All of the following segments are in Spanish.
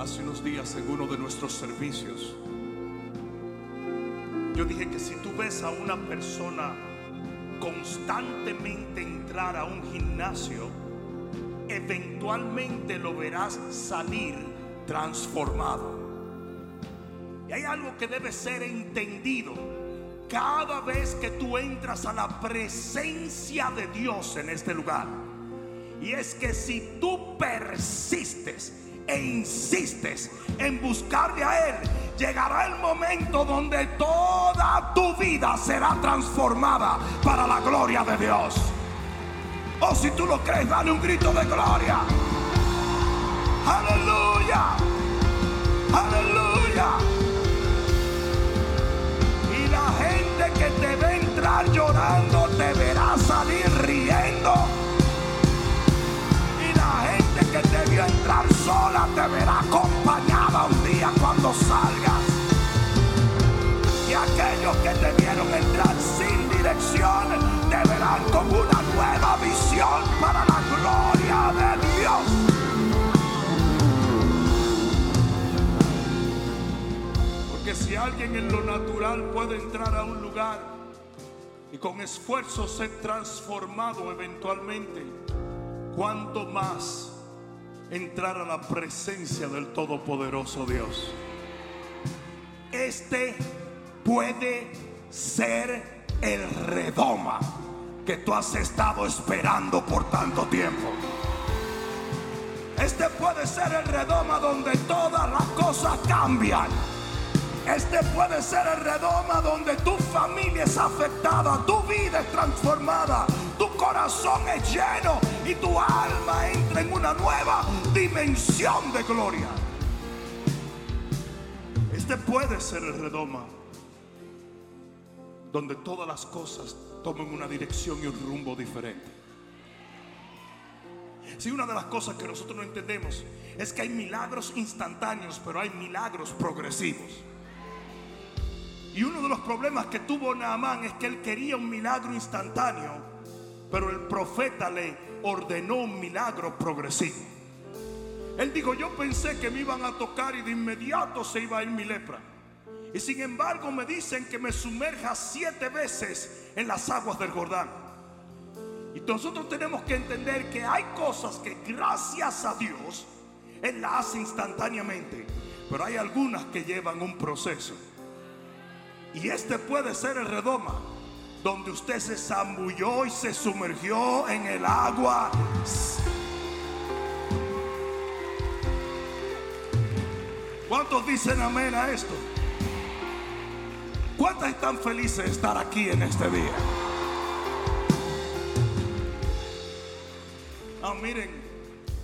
hace unos días en uno de nuestros servicios. Yo dije que si tú ves a una persona constantemente entrar a un gimnasio, eventualmente lo verás salir transformado. Y hay algo que debe ser entendido. Cada vez que tú entras a la presencia de Dios en este lugar, y es que si tú persistes e insistes en buscarle a Él, llegará el momento donde toda tu vida será transformada para la gloria de Dios. O oh, si tú lo crees, dale un grito de gloria. Aleluya. Aleluya. Y la gente que te ve entrar llorando te verá salir riendo entrar sola te verá acompañada un día cuando salgas. Y aquellos que te vieron entrar sin dirección te verán con una nueva visión para la gloria de Dios. Porque si alguien en lo natural puede entrar a un lugar y con esfuerzo ser transformado eventualmente, ¿cuánto más entrar a la presencia del Todopoderoso Dios. Este puede ser el redoma que tú has estado esperando por tanto tiempo. Este puede ser el redoma donde todas las cosas cambian. Este puede ser el redoma donde tu familia es afectada, tu vida es transformada, tu corazón es lleno y tu alma entra en una nueva dimensión de gloria. Este puede ser el redoma donde todas las cosas tomen una dirección y un rumbo diferente. Si una de las cosas que nosotros no entendemos es que hay milagros instantáneos, pero hay milagros progresivos. Y uno de los problemas que tuvo Naamán es que él quería un milagro instantáneo, pero el profeta le ordenó un milagro progresivo. Él dijo, yo pensé que me iban a tocar y de inmediato se iba a ir mi lepra. Y sin embargo me dicen que me sumerja siete veces en las aguas del Jordán. Y nosotros tenemos que entender que hay cosas que gracias a Dios Él las hace instantáneamente. Pero hay algunas que llevan un proceso. Y este puede ser el redoma donde usted se zambulló y se sumergió en el agua. ¿Cuántos dicen amén a esto? ¿Cuántos están felices de estar aquí en este día? Ah, miren,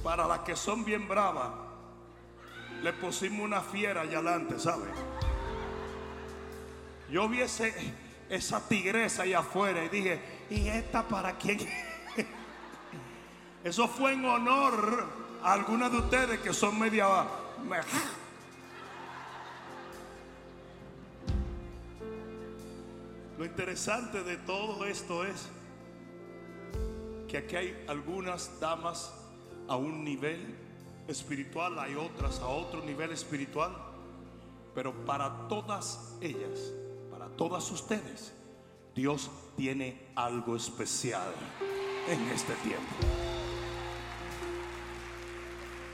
para las que son bien bravas, le pusimos una fiera allá adelante, ¿sabe? Yo vi esa tigresa allá afuera y dije, ¿y esta para quién? Eso fue en honor a algunas de ustedes que son media... Lo interesante de todo esto es que aquí hay algunas damas a un nivel espiritual, hay otras a otro nivel espiritual, pero para todas ellas todas ustedes, Dios tiene algo especial en este tiempo.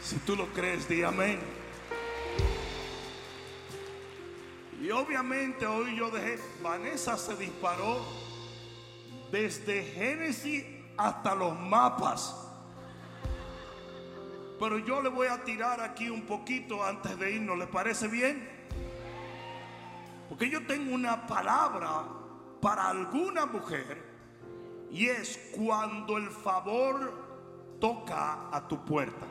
Si tú lo crees, di amén. Y obviamente hoy yo dejé, Vanessa se disparó desde Génesis hasta los mapas. Pero yo le voy a tirar aquí un poquito antes de irnos, ¿le parece bien? Porque yo tengo una palabra para alguna mujer y es cuando el favor toca a tu puerta.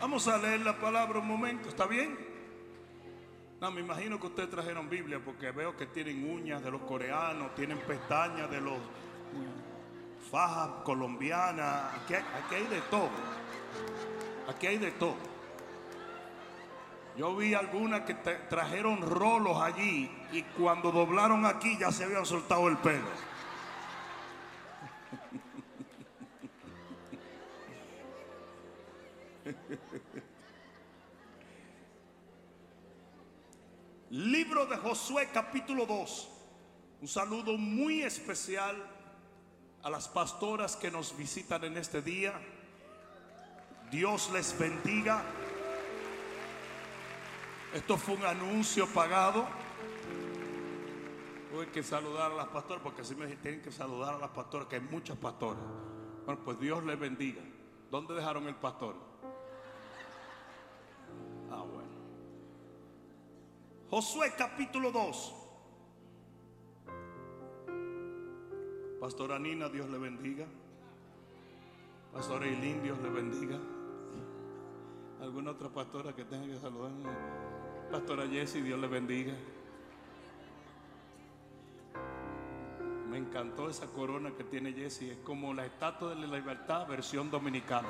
Vamos a leer la palabra un momento, ¿está bien? No, me imagino que ustedes trajeron Biblia porque veo que tienen uñas de los coreanos, tienen pestañas de los fajas colombianas, aquí aquí hay de todo. Aquí hay de todo. Yo vi algunas que trajeron rolos allí y cuando doblaron aquí ya se habían soltado el pelo. Libro de Josué capítulo 2. Un saludo muy especial a las pastoras que nos visitan en este día. Dios les bendiga. Esto fue un anuncio pagado. Tuve que saludar a las pastoras porque así me tienen que saludar a las pastoras, que hay muchas pastoras. Bueno, pues Dios les bendiga. ¿Dónde dejaron el pastor? Ah, bueno. Josué capítulo 2. Pastora Nina, Dios le bendiga. Pastora Eileen, Dios le bendiga. ¿Alguna otra pastora que tenga que saludar? Pastora Jessie, Dios le bendiga. Me encantó esa corona que tiene Jessie. Es como la estatua de la libertad, versión dominicana.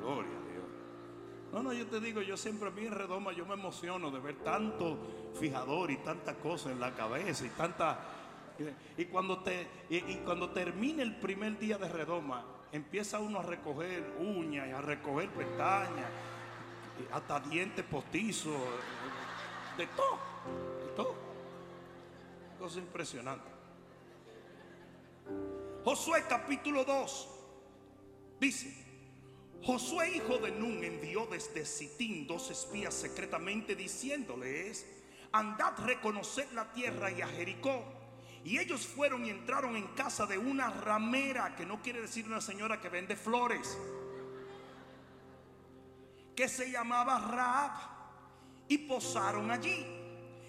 Gloria a Dios. No, no, yo te digo, yo siempre a mí en Redoma yo me emociono de ver tanto fijador y tanta cosa en la cabeza y tanta... Y cuando, te, y, y cuando termine el primer día de Redoma, empieza uno a recoger uñas a recoger pestañas, hasta dientes postizos, de todo, de todo. Cosa impresionante. Josué capítulo 2 dice, Josué hijo de Nun envió desde Sitín dos espías secretamente diciéndoles, andad reconocer la tierra y a Jericó. Y ellos fueron y entraron en casa de una ramera, que no quiere decir una señora que vende flores, que se llamaba Raab, y posaron allí.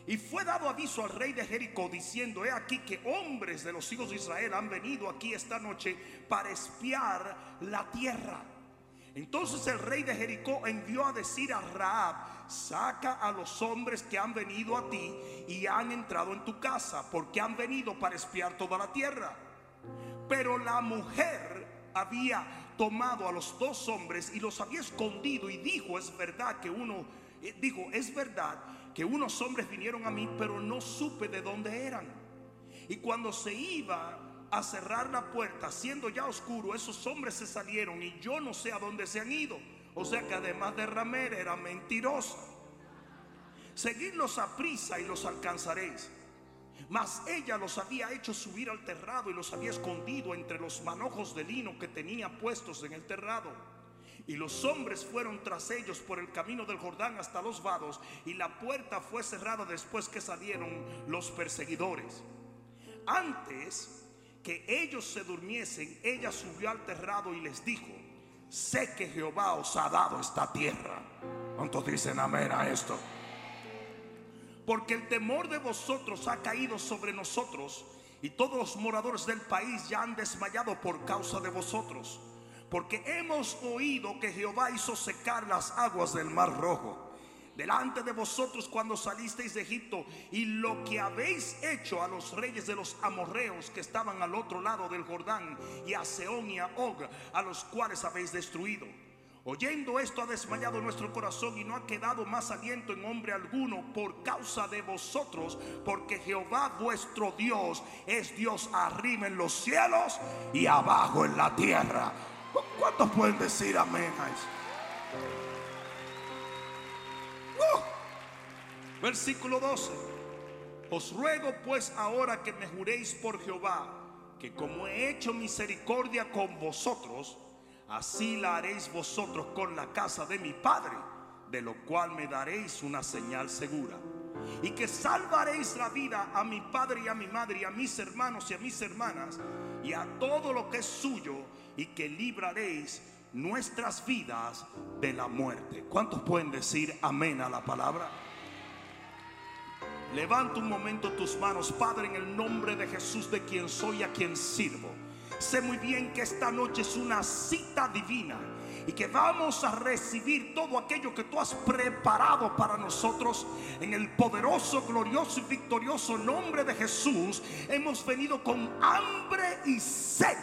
Y fue dado aviso al rey de Jericó diciendo, he aquí que hombres de los hijos de Israel han venido aquí esta noche para espiar la tierra. Entonces el rey de Jericó envió a decir a Raab, saca a los hombres que han venido a ti y han entrado en tu casa, porque han venido para espiar toda la tierra. Pero la mujer había tomado a los dos hombres y los había escondido y dijo, es verdad que uno, eh, dijo, es verdad que unos hombres vinieron a mí, pero no supe de dónde eran. Y cuando se iba a cerrar la puerta, siendo ya oscuro, esos hombres se salieron y yo no sé a dónde se han ido. O sea que además de ramera era mentirosa. Seguidlos a prisa y los alcanzaréis. Mas ella los había hecho subir al terrado y los había escondido entre los manojos de lino que tenía puestos en el terrado. Y los hombres fueron tras ellos por el camino del Jordán hasta los vados, y la puerta fue cerrada después que salieron los perseguidores. Antes que ellos se durmiesen, ella subió al terrado y les dijo, sé que Jehová os ha dado esta tierra. ¿Cuántos dicen amén a esto? Porque el temor de vosotros ha caído sobre nosotros y todos los moradores del país ya han desmayado por causa de vosotros. Porque hemos oído que Jehová hizo secar las aguas del mar rojo delante de vosotros cuando salisteis de Egipto y lo que habéis hecho a los reyes de los amorreos que estaban al otro lado del Jordán y a Seón y a Og, a los cuales habéis destruido. Oyendo esto ha desmayado nuestro corazón y no ha quedado más aliento en hombre alguno por causa de vosotros, porque Jehová vuestro Dios es Dios arriba en los cielos y abajo en la tierra. ¿Cuántos pueden decir amén a eso? Versículo 12. Os ruego pues ahora que me juréis por Jehová, que como he hecho misericordia con vosotros, así la haréis vosotros con la casa de mi Padre, de lo cual me daréis una señal segura. Y que salvaréis la vida a mi padre y a mi madre y a mis hermanos y a mis hermanas y a todo lo que es suyo y que libraréis nuestras vidas de la muerte. ¿Cuántos pueden decir amén a la palabra? Levanta un momento tus manos, Padre, en el nombre de Jesús, de quien soy, a quien sirvo. Sé muy bien que esta noche es una cita divina y que vamos a recibir todo aquello que tú has preparado para nosotros en el poderoso, glorioso y victorioso nombre de Jesús. Hemos venido con hambre y sed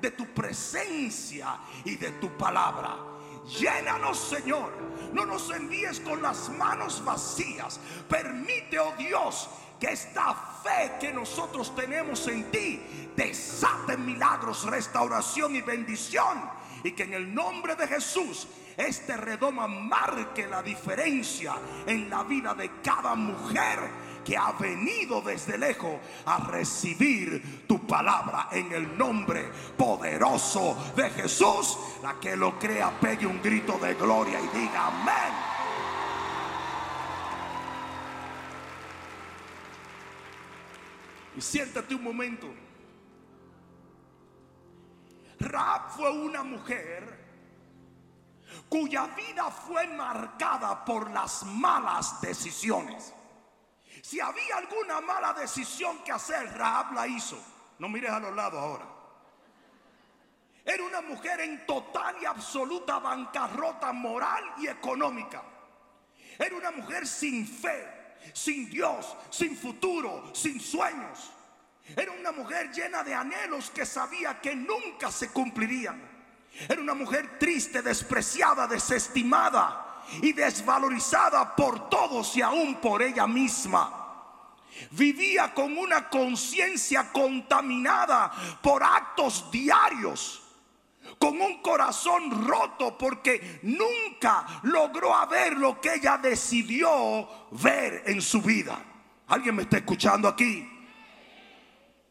de tu presencia y de tu palabra. Llénanos, Señor. No nos envíes con las manos vacías. Permite, oh Dios, que esta fe que nosotros tenemos en ti desate milagros, restauración y bendición. Y que en el nombre de Jesús este redoma marque la diferencia en la vida de cada mujer que ha venido desde lejos a recibir tu palabra en el nombre poderoso de Jesús. La que lo crea, pegue un grito de gloria y diga amén. Y siéntate un momento. Raab fue una mujer cuya vida fue marcada por las malas decisiones. Si había alguna mala decisión que hacer, Raab la hizo. No mires a los lados ahora. Era una mujer en total y absoluta bancarrota moral y económica. Era una mujer sin fe, sin Dios, sin futuro, sin sueños. Era una mujer llena de anhelos que sabía que nunca se cumplirían. Era una mujer triste, despreciada, desestimada y desvalorizada por todos y aún por ella misma. Vivía con una conciencia contaminada por actos diarios, con un corazón roto porque nunca logró ver lo que ella decidió ver en su vida. ¿Alguien me está escuchando aquí?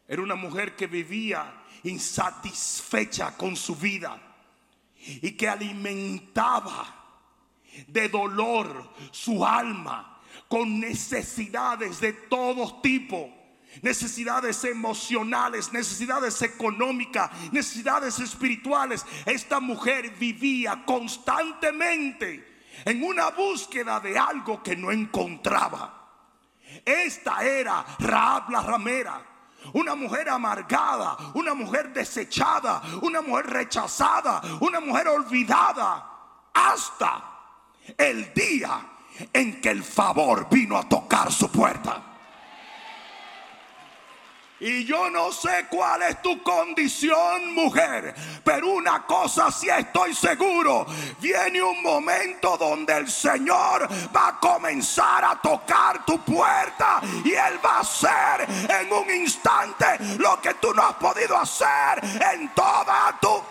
Era una mujer que vivía insatisfecha con su vida y que alimentaba de dolor su alma con necesidades de todo tipo. Necesidades emocionales, necesidades económicas, necesidades espirituales. Esta mujer vivía constantemente en una búsqueda de algo que no encontraba. Esta era Raab la ramera una mujer amargada, una mujer desechada, una mujer rechazada, una mujer olvidada, hasta el día en que el favor vino a tocar su puerta. Y yo no sé cuál es tu condición, mujer, pero una cosa sí estoy seguro. Viene un momento donde el Señor va a comenzar a tocar tu puerta y Él va a hacer en un instante lo que tú no has podido hacer en toda tu...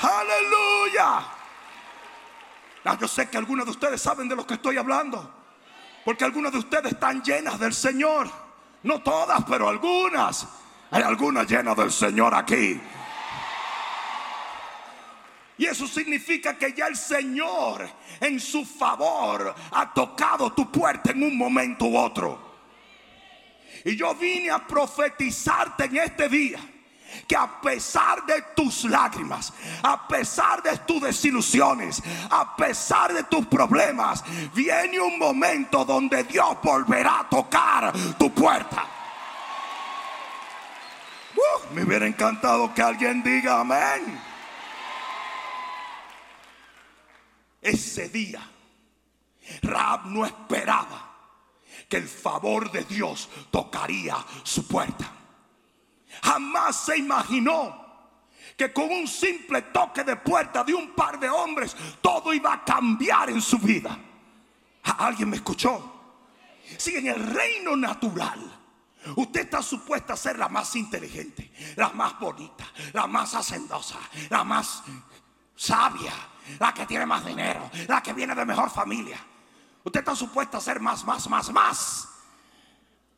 Aleluya. Ah, yo sé que algunos de ustedes saben de lo que estoy hablando. Porque algunas de ustedes están llenas del Señor. No todas, pero algunas. Hay algunas llenas del Señor aquí. Y eso significa que ya el Señor en su favor ha tocado tu puerta en un momento u otro. Y yo vine a profetizarte en este día que a pesar de tus lágrimas, a pesar de tus desilusiones, a pesar de tus problemas, viene un momento donde Dios volverá a tocar tu puerta. Uh, me hubiera encantado que alguien diga amén. Ese día, Raab no esperaba que el favor de Dios tocaría su puerta. Jamás se imaginó que con un simple toque de puerta de un par de hombres todo iba a cambiar en su vida. ¿Alguien me escuchó? Si en el reino natural usted está supuesta a ser la más inteligente, la más bonita, la más hacendosa, la más sabia, la que tiene más dinero, la que viene de mejor familia. Usted está supuesta a ser más, más, más, más.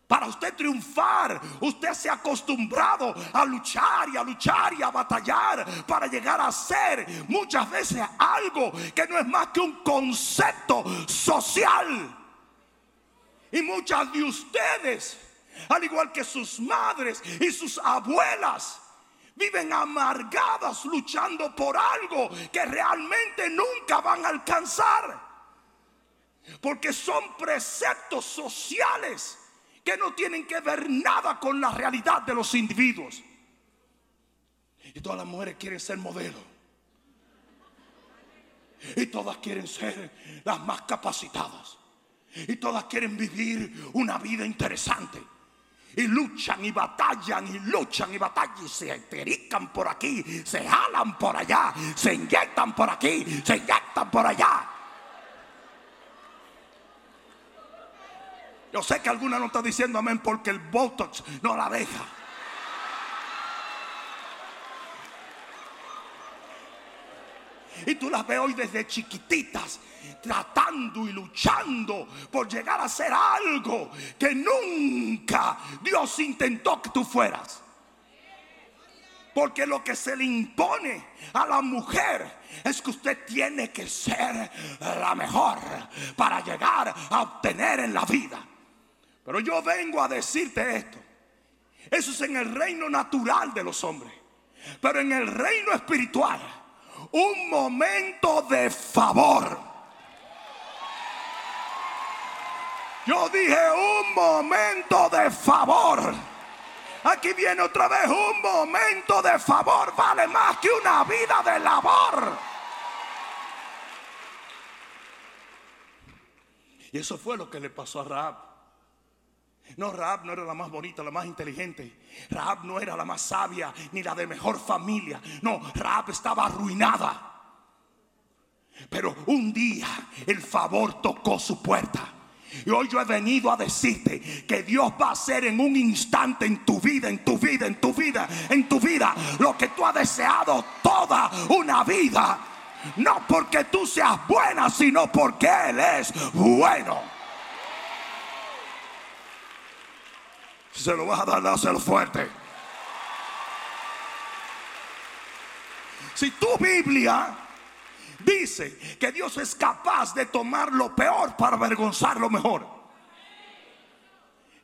Para usted triunfar, usted se ha acostumbrado a luchar y a luchar y a batallar para llegar a ser muchas veces algo que no es más que un concepto social. Y muchas de ustedes, al igual que sus madres y sus abuelas, viven amargadas luchando por algo que realmente nunca van a alcanzar. Porque son preceptos sociales que no tienen que ver nada con la realidad de los individuos. Y todas las mujeres quieren ser modelo. Y todas quieren ser las más capacitadas. Y todas quieren vivir una vida interesante. Y luchan y batallan y luchan y batallan y se perican por aquí, se jalan por allá, se inyectan por aquí, se inyectan por allá. Yo sé que alguna no está diciendo amén porque el Botox no la deja. Y tú las ves hoy desde chiquititas tratando y luchando por llegar a ser algo que nunca Dios intentó que tú fueras. Porque lo que se le impone a la mujer es que usted tiene que ser la mejor para llegar a obtener en la vida. Pero yo vengo a decirte esto. Eso es en el reino natural de los hombres. Pero en el reino espiritual, un momento de favor. Yo dije un momento de favor Aquí viene otra vez un momento de favor. Vale más que una vida de labor. Y eso fue lo que le pasó a Raab. No, Raab no era la más bonita, la más inteligente. Raab no era la más sabia ni la de mejor familia. No, Raab estaba arruinada. Pero un día el favor tocó su puerta. Y hoy yo he venido a decirte que Dios va a hacer en un instante en tu vida, en tu vida, en tu vida, en tu vida, lo que tú has deseado toda una vida. No porque tú seas buena, sino porque Él es bueno. Se lo vas a dar, dáselo fuerte. Si tu Biblia dice que Dios es capaz de tomar lo peor para avergonzar lo mejor.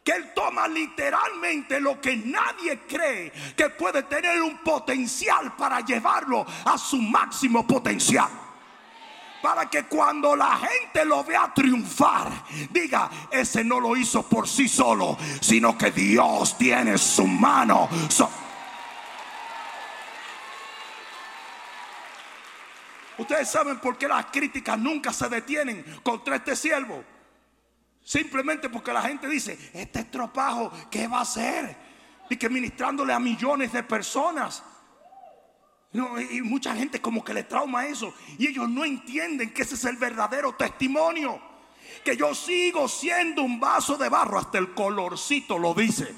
Que Él toma literalmente lo que nadie cree que puede tener un potencial para llevarlo a su máximo potencial para que cuando la gente lo vea triunfar, diga, ese no lo hizo por sí solo, sino que Dios tiene su mano. Ustedes saben por qué las críticas nunca se detienen contra este siervo. Simplemente porque la gente dice, este estropajo, ¿qué va a hacer? Y que ministrándole a millones de personas. Y mucha gente como que le trauma eso. Y ellos no entienden que ese es el verdadero testimonio. Que yo sigo siendo un vaso de barro, hasta el colorcito lo dice.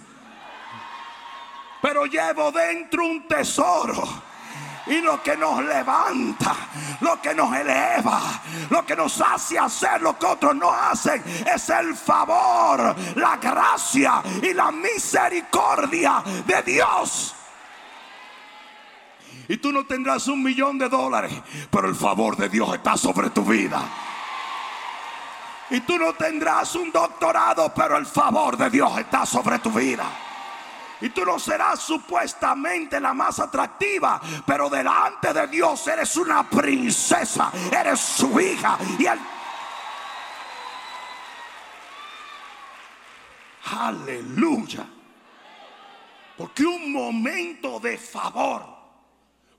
Pero llevo dentro un tesoro y lo que nos levanta, lo que nos eleva, lo que nos hace hacer lo que otros no hacen, es el favor, la gracia y la misericordia de Dios. Y tú no tendrás un millón de dólares, pero el favor de Dios está sobre tu vida. Y tú no tendrás un doctorado, pero el favor de Dios está sobre tu vida. Y tú no serás supuestamente la más atractiva, pero delante de Dios eres una princesa, eres su hija. Y él... Aleluya. Porque un momento de favor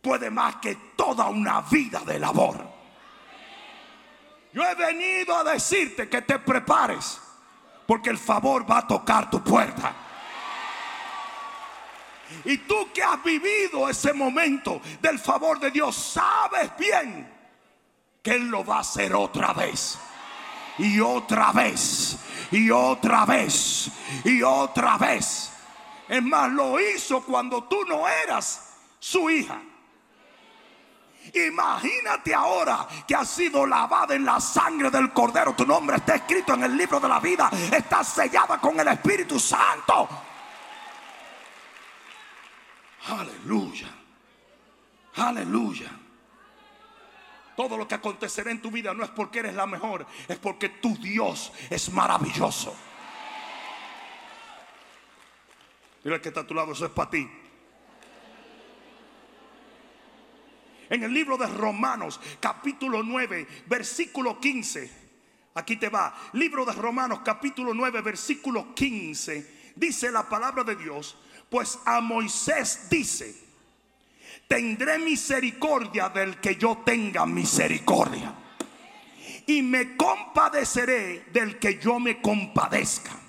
puede más que toda una vida de labor. Yo he venido a decirte que te prepares, porque el favor va a tocar tu puerta. Y tú que has vivido ese momento del favor de Dios, sabes bien que Él lo va a hacer otra vez. Y otra vez. Y otra vez. Y otra vez. Es más, lo hizo cuando tú no eras su hija. Imagínate ahora que has sido lavada en la sangre del cordero. Tu nombre está escrito en el libro de la vida. Está sellada con el Espíritu Santo. Aleluya. Aleluya. Todo lo que acontecerá en tu vida no es porque eres la mejor, es porque tu Dios es maravilloso. Mira que está a tu lado, eso es para ti. En el libro de Romanos, capítulo 9, versículo 15. Aquí te va. Libro de Romanos, capítulo 9, versículo 15. Dice la palabra de Dios. Pues a Moisés dice, tendré misericordia del que yo tenga misericordia. Y me compadeceré del que yo me compadezca.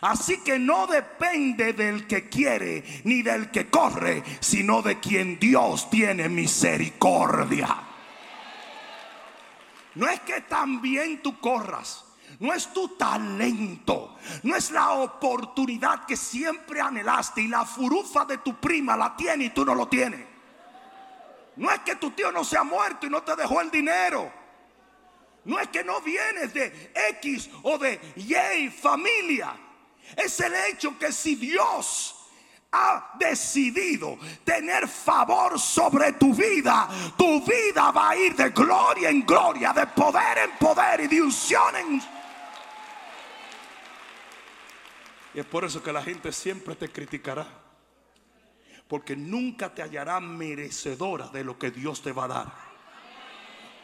Así que no depende del que quiere ni del que corre, sino de quien Dios tiene misericordia. No es que también tú corras, no es tu talento, no es la oportunidad que siempre anhelaste y la furufa de tu prima la tiene y tú no lo tienes. No es que tu tío no se ha muerto y no te dejó el dinero. No es que no vienes de X o de Y familia. Es el hecho que si Dios ha decidido tener favor sobre tu vida, tu vida va a ir de gloria en gloria, de poder en poder y de unción en Y es por eso que la gente siempre te criticará. Porque nunca te hallará merecedora de lo que Dios te va a dar.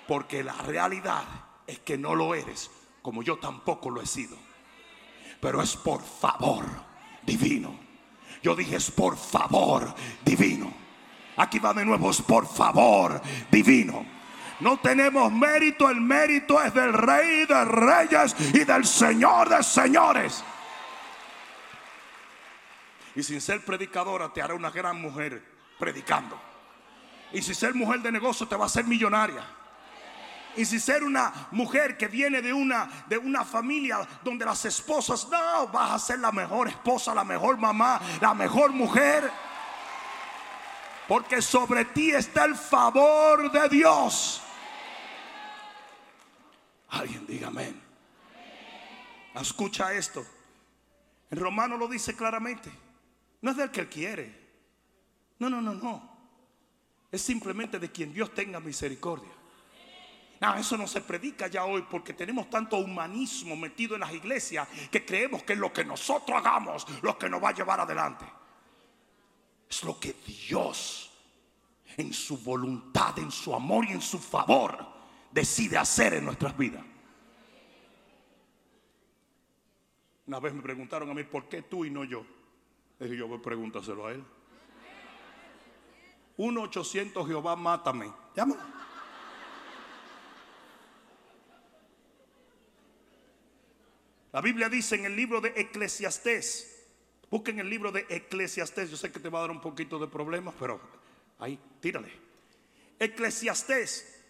Porque la realidad es que no lo eres, como yo tampoco lo he sido. Pero es por favor divino. Yo dije es por favor divino. Aquí va de nuevo, es por favor divino. No tenemos mérito, el mérito es del Rey de Reyes y del Señor de Señores. Y sin ser predicadora te hará una gran mujer predicando. Y si ser mujer de negocio te va a hacer millonaria. Y si ser una mujer que viene de una, de una familia donde las esposas, no, vas a ser la mejor esposa, la mejor mamá, la mejor mujer. Porque sobre ti está el favor de Dios. Alguien diga amén. Escucha esto. En Romano lo dice claramente. No es del que él quiere. No, no, no, no. Es simplemente de quien Dios tenga misericordia. No, eso no se predica ya hoy porque tenemos tanto humanismo metido en las iglesias que creemos que es lo que nosotros hagamos lo que nos va a llevar adelante. Es lo que Dios en su voluntad, en su amor y en su favor decide hacer en nuestras vidas. Una vez me preguntaron a mí, ¿por qué tú y no yo? Y yo, pregúntaselo a él. 1-800 Jehová, mátame. La Biblia dice en el libro de Eclesiastés, busquen el libro de Eclesiastés, yo sé que te va a dar un poquito de problemas, pero ahí, tírale. Eclesiastés,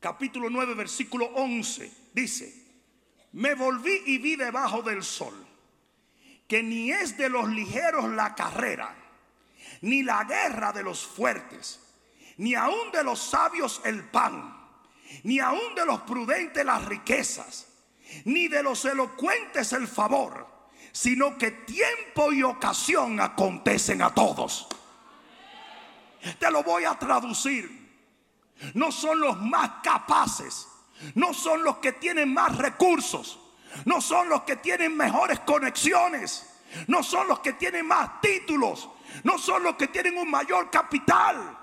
capítulo 9, versículo 11, dice, me volví y vi debajo del sol, que ni es de los ligeros la carrera, ni la guerra de los fuertes, ni aun de los sabios el pan ni aun de los prudentes las riquezas, ni de los elocuentes el favor, sino que tiempo y ocasión acontecen a todos. Te lo voy a traducir. No son los más capaces, no son los que tienen más recursos, no son los que tienen mejores conexiones, no son los que tienen más títulos, no son los que tienen un mayor capital,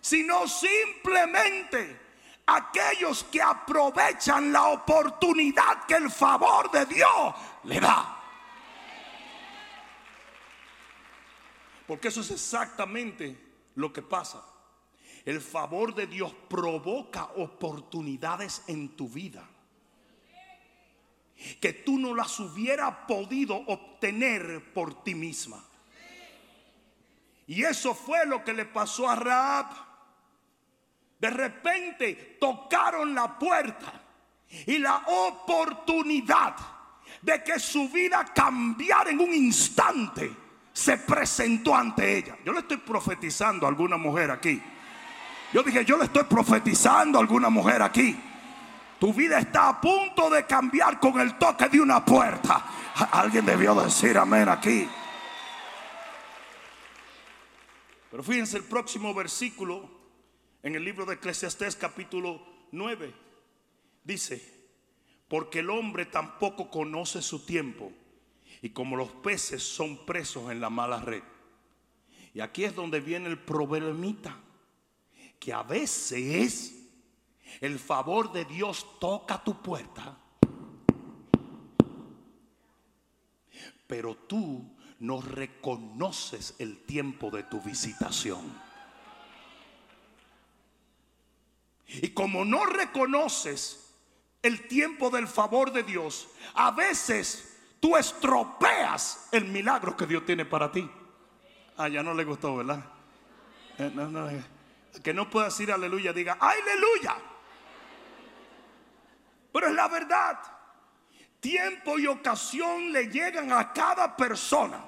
sino simplemente aquellos que aprovechan la oportunidad que el favor de Dios le da. Porque eso es exactamente lo que pasa. El favor de Dios provoca oportunidades en tu vida que tú no las hubieras podido obtener por ti misma. Y eso fue lo que le pasó a Raab. De repente tocaron la puerta y la oportunidad de que su vida cambiara en un instante se presentó ante ella. Yo le estoy profetizando a alguna mujer aquí. Yo dije, yo le estoy profetizando a alguna mujer aquí. Tu vida está a punto de cambiar con el toque de una puerta. Alguien debió decir amén aquí. Pero fíjense el próximo versículo en el libro de Eclesiastés capítulo 9, dice, porque el hombre tampoco conoce su tiempo y como los peces son presos en la mala red. Y aquí es donde viene el problemita, que a veces el favor de Dios toca tu puerta, pero tú no reconoces el tiempo de tu visitación. Y como no reconoces el tiempo del favor de Dios, a veces tú estropeas el milagro que Dios tiene para ti. Ah, ya no le gustó, ¿verdad? Eh, eh, que no pueda decir aleluya, diga aleluya. Pero es la verdad. Tiempo y ocasión le llegan a cada persona.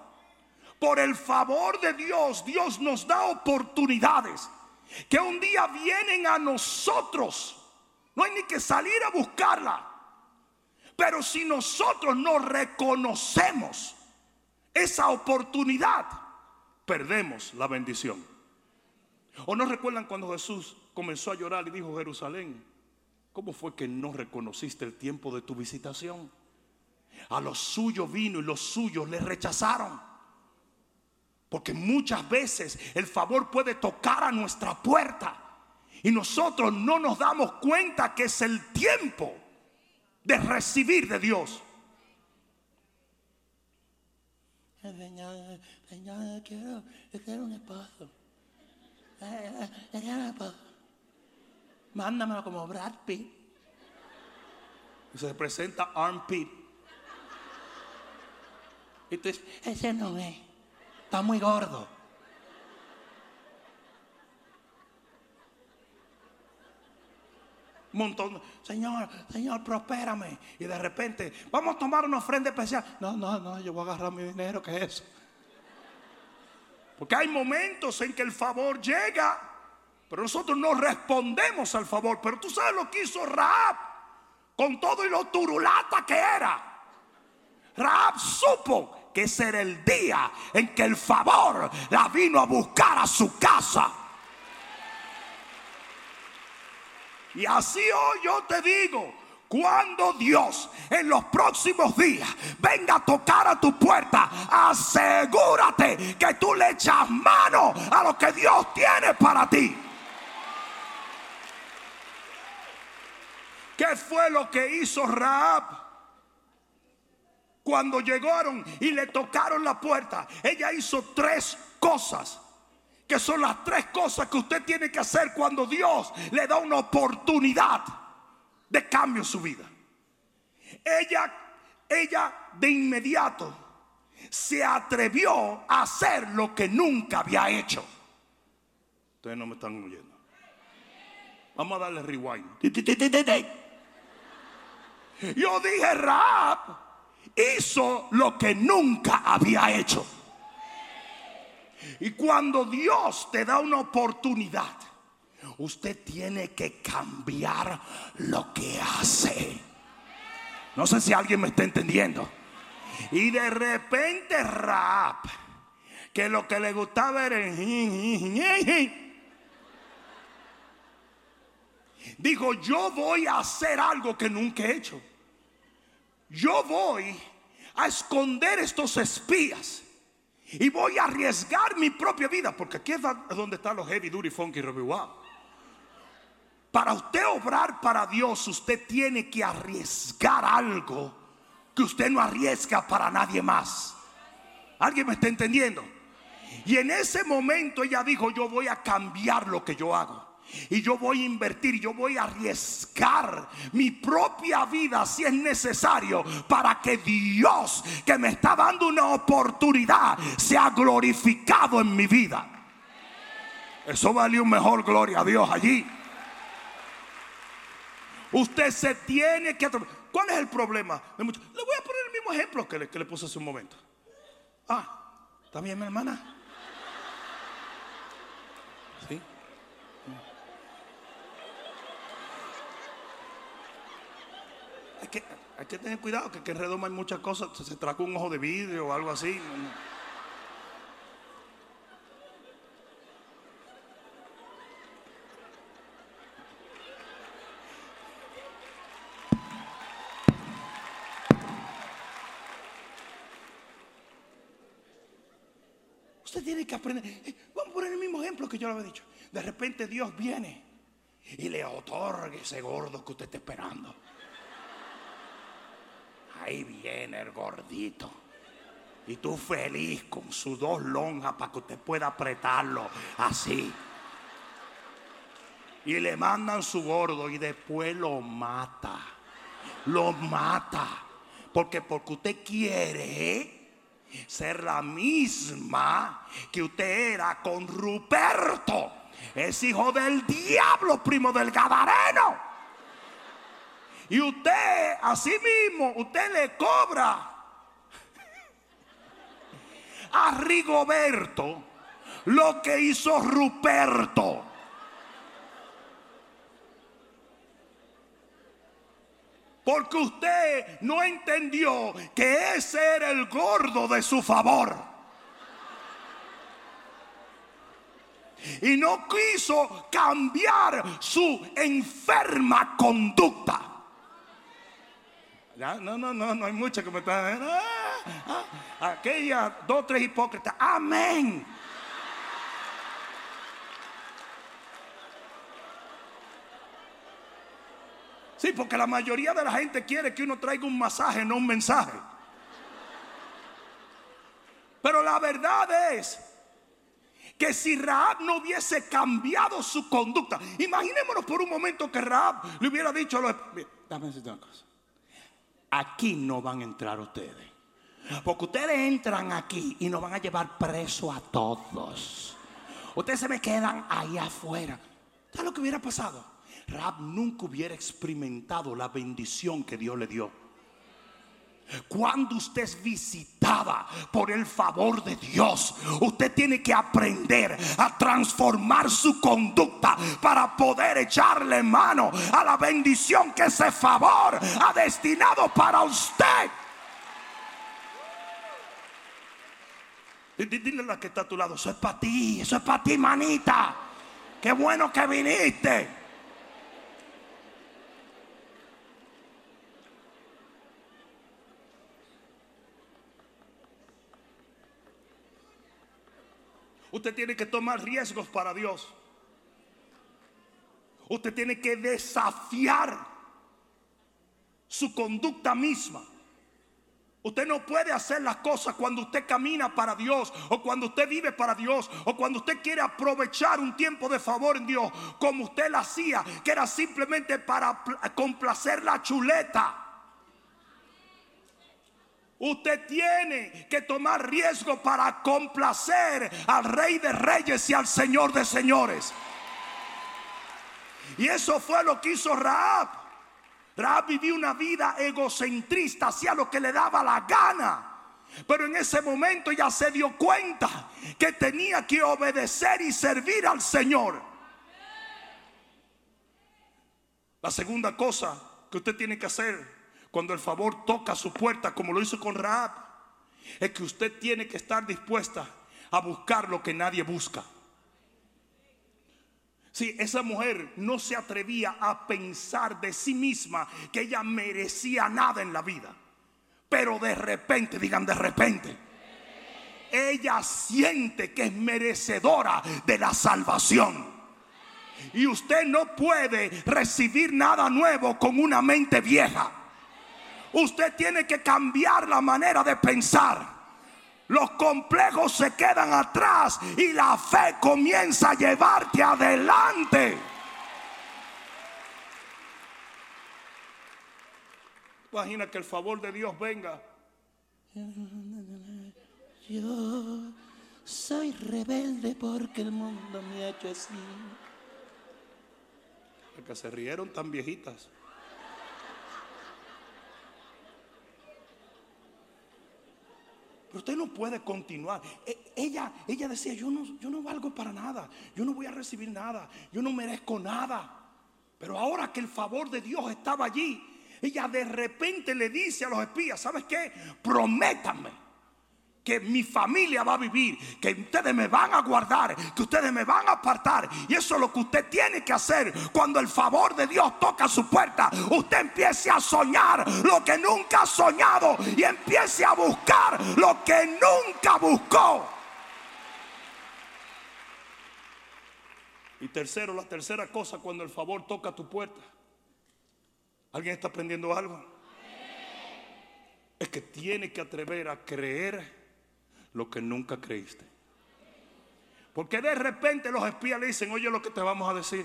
Por el favor de Dios, Dios nos da oportunidades que un día vienen a nosotros. No hay ni que salir a buscarla. Pero si nosotros no reconocemos esa oportunidad, perdemos la bendición. ¿O no recuerdan cuando Jesús comenzó a llorar y dijo, Jerusalén, ¿cómo fue que no reconociste el tiempo de tu visitación? A los suyos vino y los suyos le rechazaron. Porque muchas veces el favor puede tocar a nuestra puerta y nosotros no nos damos cuenta que es el tiempo de recibir de Dios. Señor, Señor, quiero, quiero un esposo. Mándamelo como Brad Pitt. Y se presenta Armpit. Y tú dices, ese no es. Está muy gordo. Montón. Señor, Señor, prospérame. Y de repente, vamos a tomar una ofrenda especial. No, no, no, yo voy a agarrar mi dinero, ¿qué es eso? Porque hay momentos en que el favor llega, pero nosotros no respondemos al favor. Pero tú sabes lo que hizo Raab con todo y lo turulata que era. Raab supo que ese era el día en que el favor la vino a buscar a su casa. Y así hoy yo te digo, cuando Dios en los próximos días venga a tocar a tu puerta, asegúrate que tú le echas mano a lo que Dios tiene para ti. ¿Qué fue lo que hizo Raab? Cuando llegaron y le tocaron la puerta, ella hizo tres cosas que son las tres cosas que usted tiene que hacer cuando Dios le da una oportunidad de cambio en su vida. Ella, ella de inmediato se atrevió a hacer lo que nunca había hecho. Ustedes no me están oyendo. Vamos a darle rewind. Yo dije, Raab hizo lo que nunca había hecho. Y cuando Dios te da una oportunidad, usted tiene que cambiar lo que hace. No sé si alguien me está entendiendo. Y de repente rap, que lo que le gustaba era dijo, yo voy a hacer algo que nunca he hecho. Yo voy a esconder estos espías y voy a arriesgar mi propia vida, porque aquí es donde están los heavy duty funky wow. Para usted obrar para Dios, usted tiene que arriesgar algo que usted no arriesga para nadie más. ¿Alguien me está entendiendo? Y en ese momento ella dijo, yo voy a cambiar lo que yo hago. Y yo voy a invertir, yo voy a arriesgar mi propia vida si es necesario para que Dios que me está dando una oportunidad sea glorificado en mi vida. Eso vale un mejor gloria a Dios allí. Usted se tiene que... ¿Cuál es el problema? Le voy a poner el mismo ejemplo que le, que le puse hace un momento. Ah, ¿está bien mi hermana? ¿Sí? Hay que, tener cuidado que, que en redoma hay muchas cosas. Se, trajo un ojo de vidrio o algo así. Usted tiene que aprender. Eh, vamos a poner el mismo ejemplo que yo le había dicho. De repente Dios viene y le otorga ese gordo que usted está esperando. Ahí viene el gordito. Y tú feliz con sus dos lonjas para que usted pueda apretarlo así. Y le mandan su gordo y después lo mata. Lo mata. Porque porque usted quiere ser la misma que usted era con Ruperto. Es hijo del diablo, primo del Gadareno. Y usted, así mismo, usted le cobra a Rigoberto lo que hizo Ruperto. Porque usted no entendió que ese era el gordo de su favor. Y no quiso cambiar su enferma conducta. No, no, no, no hay mucha que me están. Ah, ah, aquella, dos, tres hipócritas. Amén. Sí, porque la mayoría de la gente quiere que uno traiga un masaje, no un mensaje. Pero la verdad es que si Raab no hubiese cambiado su conducta, imaginémonos por un momento que Raab le hubiera dicho a los dame una cosa. Aquí no van a entrar ustedes. Porque ustedes entran aquí y nos van a llevar preso a todos. Ustedes se me quedan ahí afuera. ¿Sabes lo que hubiera pasado? Rab nunca hubiera experimentado la bendición que Dios le dio. Cuando usted es visitada por el favor de Dios, usted tiene que aprender a transformar su conducta para poder echarle mano a la bendición que ese favor ha destinado para usted. Dile a la que está a tu lado, eso es para ti, eso es para ti, manita. Qué bueno que viniste. Usted tiene que tomar riesgos para Dios. Usted tiene que desafiar su conducta misma. Usted no puede hacer las cosas cuando usted camina para Dios o cuando usted vive para Dios o cuando usted quiere aprovechar un tiempo de favor en Dios como usted lo hacía, que era simplemente para complacer la chuleta. Usted tiene que tomar riesgo para complacer al Rey de Reyes y al Señor de Señores. Y eso fue lo que hizo Raab. Raab vivió una vida egocentrista, hacía lo que le daba la gana. Pero en ese momento ya se dio cuenta que tenía que obedecer y servir al Señor. La segunda cosa que usted tiene que hacer cuando el favor toca su puerta, como lo hizo con Raab, es que usted tiene que estar dispuesta a buscar lo que nadie busca. Si esa mujer no se atrevía a pensar de sí misma que ella merecía nada en la vida. Pero de repente, digan de repente, ella siente que es merecedora de la salvación. Y usted no puede recibir nada nuevo con una mente vieja. Usted tiene que cambiar la manera de pensar. Los complejos se quedan atrás y la fe comienza a llevarte adelante. Imagina que el favor de Dios venga. Yo soy rebelde porque el mundo me ha hecho así. Porque se rieron tan viejitas. Pero usted no puede continuar. E, ella, ella decía, yo no, yo no valgo para nada. Yo no voy a recibir nada. Yo no merezco nada. Pero ahora que el favor de Dios estaba allí, ella de repente le dice a los espías, ¿sabes qué? Prométanme que mi familia va a vivir, que ustedes me van a guardar, que ustedes me van a apartar. Y eso es lo que usted tiene que hacer cuando el favor de Dios toca su puerta. Usted empiece a soñar lo que nunca ha soñado y empiece a buscar lo que nunca buscó. Y tercero, la tercera cosa cuando el favor toca tu puerta. ¿Alguien está aprendiendo algo? Es que tiene que atrever a creer lo que nunca creíste. Porque de repente los espías le dicen, oye lo que te vamos a decir.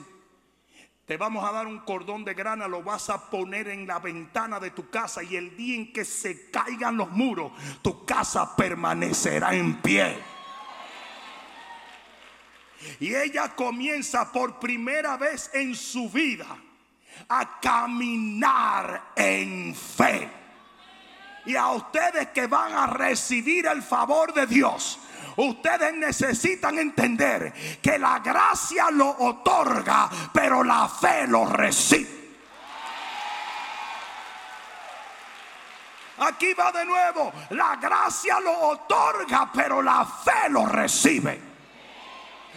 Te vamos a dar un cordón de grana, lo vas a poner en la ventana de tu casa y el día en que se caigan los muros, tu casa permanecerá en pie. Y ella comienza por primera vez en su vida a caminar en fe. Y a ustedes que van a recibir el favor de Dios, ustedes necesitan entender que la gracia lo otorga, pero la fe lo recibe. Aquí va de nuevo. La gracia lo otorga, pero la fe lo recibe.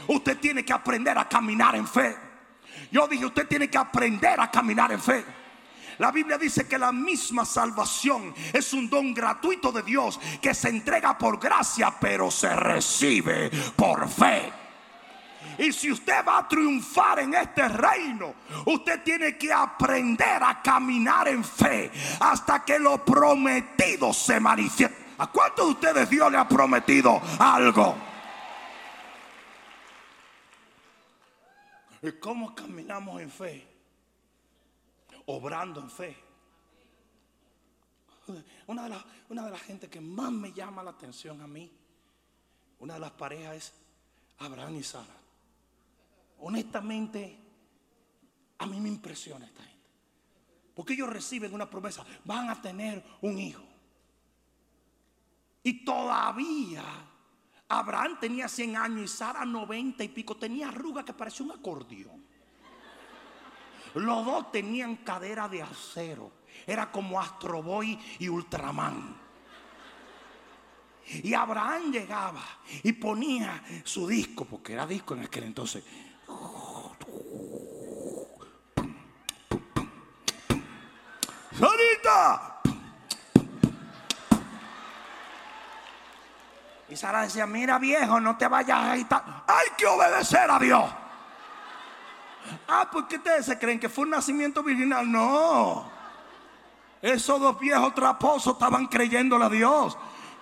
Usted tiene que aprender a caminar en fe. Yo dije, usted tiene que aprender a caminar en fe. La Biblia dice que la misma salvación es un don gratuito de Dios que se entrega por gracia, pero se recibe por fe. Y si usted va a triunfar en este reino, usted tiene que aprender a caminar en fe hasta que lo prometido se manifieste. ¿A cuántos de ustedes Dios le ha prometido algo? ¿Y cómo caminamos en fe? Obrando en fe. Una de, las, una de las gente que más me llama la atención a mí, una de las parejas es Abraham y Sara. Honestamente, a mí me impresiona esta gente. Porque ellos reciben una promesa, van a tener un hijo. Y todavía Abraham tenía 100 años y Sara 90 y pico. Tenía arruga que parecía un acordeón. Los dos tenían cadera de acero. Era como Astro Boy y Ultraman. Y Abraham llegaba y ponía su disco, porque era disco en aquel entonces. ¡Sarita! Y Sara decía, mira viejo, no te vayas a agitar. Hay que obedecer a Dios. Ah, ¿por qué ustedes se creen que fue un nacimiento virginal? No. Esos dos viejos traposos estaban creyéndole a Dios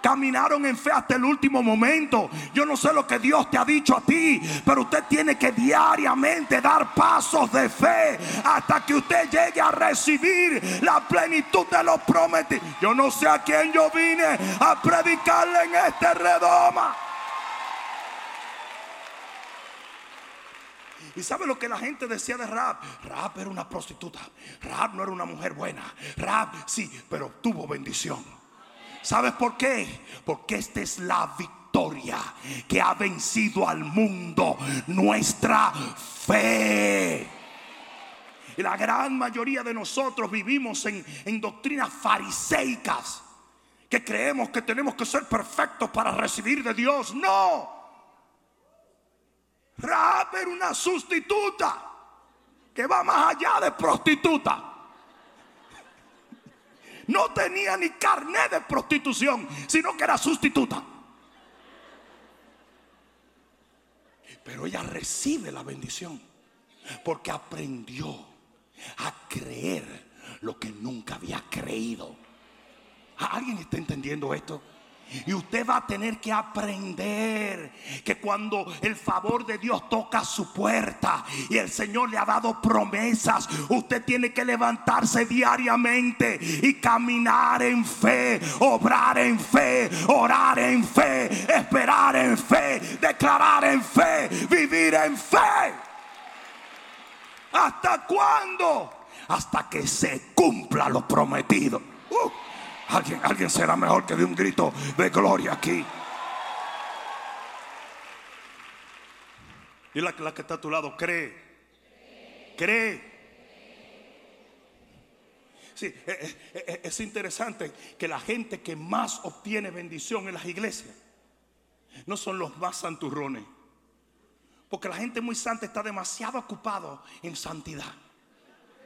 caminaron en fe hasta el último momento. Yo no sé lo que Dios te ha dicho a ti, pero usted tiene que diariamente dar pasos de fe hasta que usted llegue a recibir la plenitud de los prometidos. Yo no sé a quién yo vine a predicarle en este redoma. ¿Y sabe lo que la gente decía de Rab? Rab era una prostituta. Rab no era una mujer buena. Rab sí, pero tuvo bendición. ¿Sabes por qué? Porque esta es la victoria que ha vencido al mundo, nuestra fe. Y la gran mayoría de nosotros vivimos en, en doctrinas fariseicas que creemos que tenemos que ser perfectos para recibir de Dios. No. Raab era una sustituta que va más allá de prostituta no tenía ni carnet de prostitución, sino que era sustituta. Pero ella recibe la bendición porque aprendió a creer lo que nunca había creído. ¿Alguien está entendiendo esto? Y usted va a tener que aprender que cuando el favor de Dios toca su puerta y el Señor le ha dado promesas, usted tiene que levantarse diariamente y caminar en fe, obrar en fe, orar en fe, esperar en fe, declarar en fe, vivir en fe. ¿Hasta cuándo? Hasta que se cumpla lo prometido. Uh. Alguien, alguien será mejor que de un grito de gloria aquí. Y la, la que está a tu lado, cree. Cree. Sí, eh, eh, eh, es interesante que la gente que más obtiene bendición en las iglesias no son los más santurrones. Porque la gente muy santa está demasiado ocupado en santidad.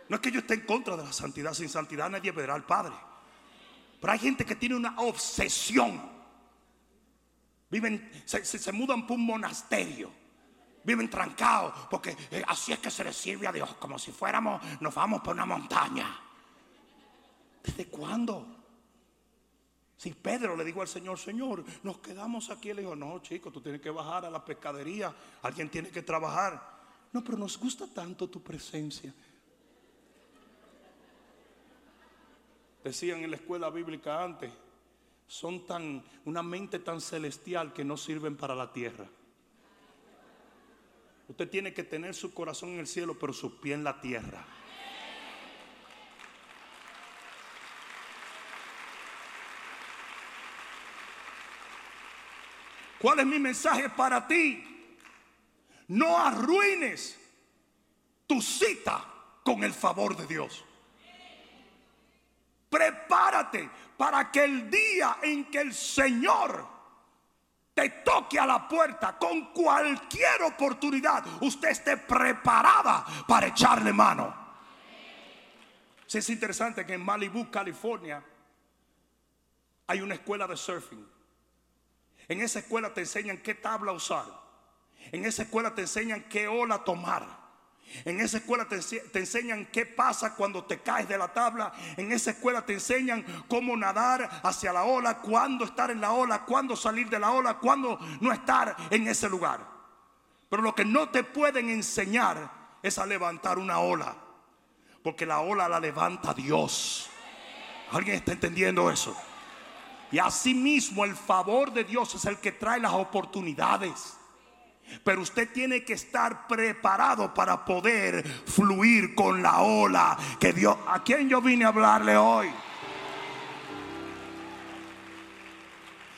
No es que yo esté en contra de la santidad. Sin santidad nadie verá al Padre. Pero hay gente que tiene una obsesión. Viven, se, mudan por un monasterio. Viven trancados porque eh, así es que se les sirve a Dios, como si fuéramos, nos vamos por una montaña. ¿Desde cuándo? Si Pedro le dijo al Señor, Señor, nos quedamos aquí, le dijo, no, chico, tú tienes que bajar a la pescadería, alguien tiene que trabajar. No, pero nos gusta tanto tu presencia. decían en la escuela bíblica antes, son tan, una mente tan celestial que no sirven para la tierra. Usted tiene que tener su corazón en el cielo, pero su pie en la tierra. ¿Cuál es mi mensaje para ti? No arruines tu cita con el favor de Dios. Prepárate para que el día en que el Señor te toque a la puerta con cualquier oportunidad, usted esté preparada para echarle mano. Si es interesante que en Malibu, California, hay una escuela de surfing. En esa escuela te enseñan qué tabla usar. En esa escuela te enseñan qué ola tomar. En esa escuela te, enseñan qué pasa cuando te caes de la tabla. En esa escuela te enseñan cómo nadar hacia la ola, cuándo estar en la ola, cuándo salir de la ola, cuándo no estar en ese lugar. Pero lo que no te pueden enseñar es a levantar una ola. Porque la ola la levanta Dios. ¿Alguien está entendiendo eso? Y asimismo el favor de Dios es el que trae las oportunidades. Pero usted tiene que estar preparado para poder fluir con la ola que Dios... ¿A quién yo vine a hablarle hoy?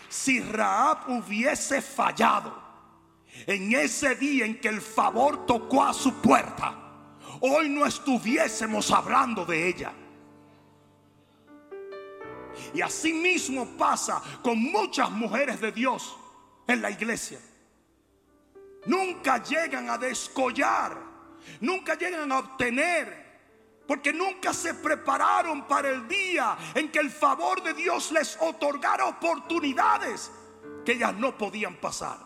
Si Raab hubiese fallado en ese día en que el favor tocó a su puerta, hoy no estuviésemos hablando de ella. Y así mismo pasa con muchas mujeres de Dios en la iglesia nunca llegan a descollar, nunca llegan a obtener. Porque nunca se prepararon para el día en que el favor de Dios les otorgara oportunidades que ellas no podían pasar.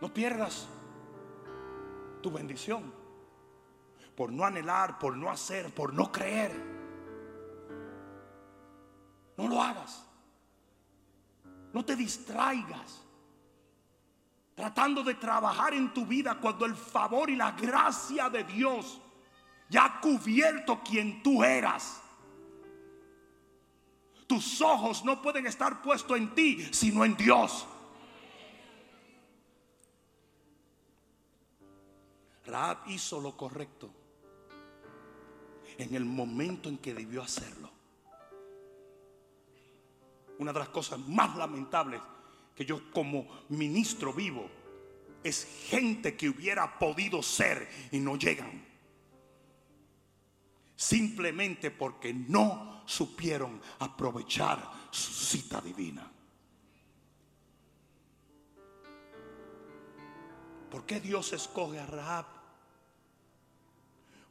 No pierdas tu bendición por no anhelar, por no hacer, por no creer. No lo hagas. No te distraigas. Tratando de trabajar en tu vida cuando el favor y la gracia de Dios ya ha cubierto quien tú eras. Tus ojos no pueden estar puestos en ti, sino en Dios. Raab hizo lo correcto en el momento en que debió hacerlo una de las cosas más lamentables que yo como ministro vivo es gente que hubiera podido ser y no llegan. Simplemente porque no supieron aprovechar su cita divina. ¿Por qué Dios escoge a Rahab?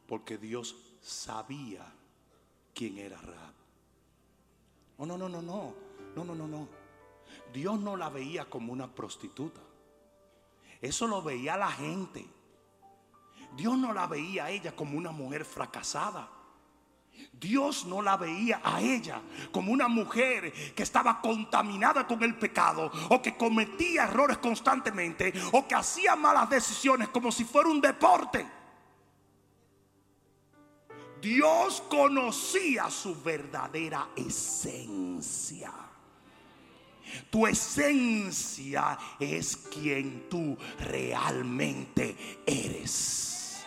Porque Dios sabía quién era Rahab. Oh, no, no, no, no. No, no, no, no. Dios no la veía como una prostituta. Eso lo veía la gente. Dios no la veía a ella como una mujer fracasada. Dios no la veía a ella como una mujer que estaba contaminada con el pecado o que cometía errores constantemente o que hacía malas decisiones como si fuera un deporte. Dios conocía su verdadera esencia. Tu esencia es quien tú realmente eres.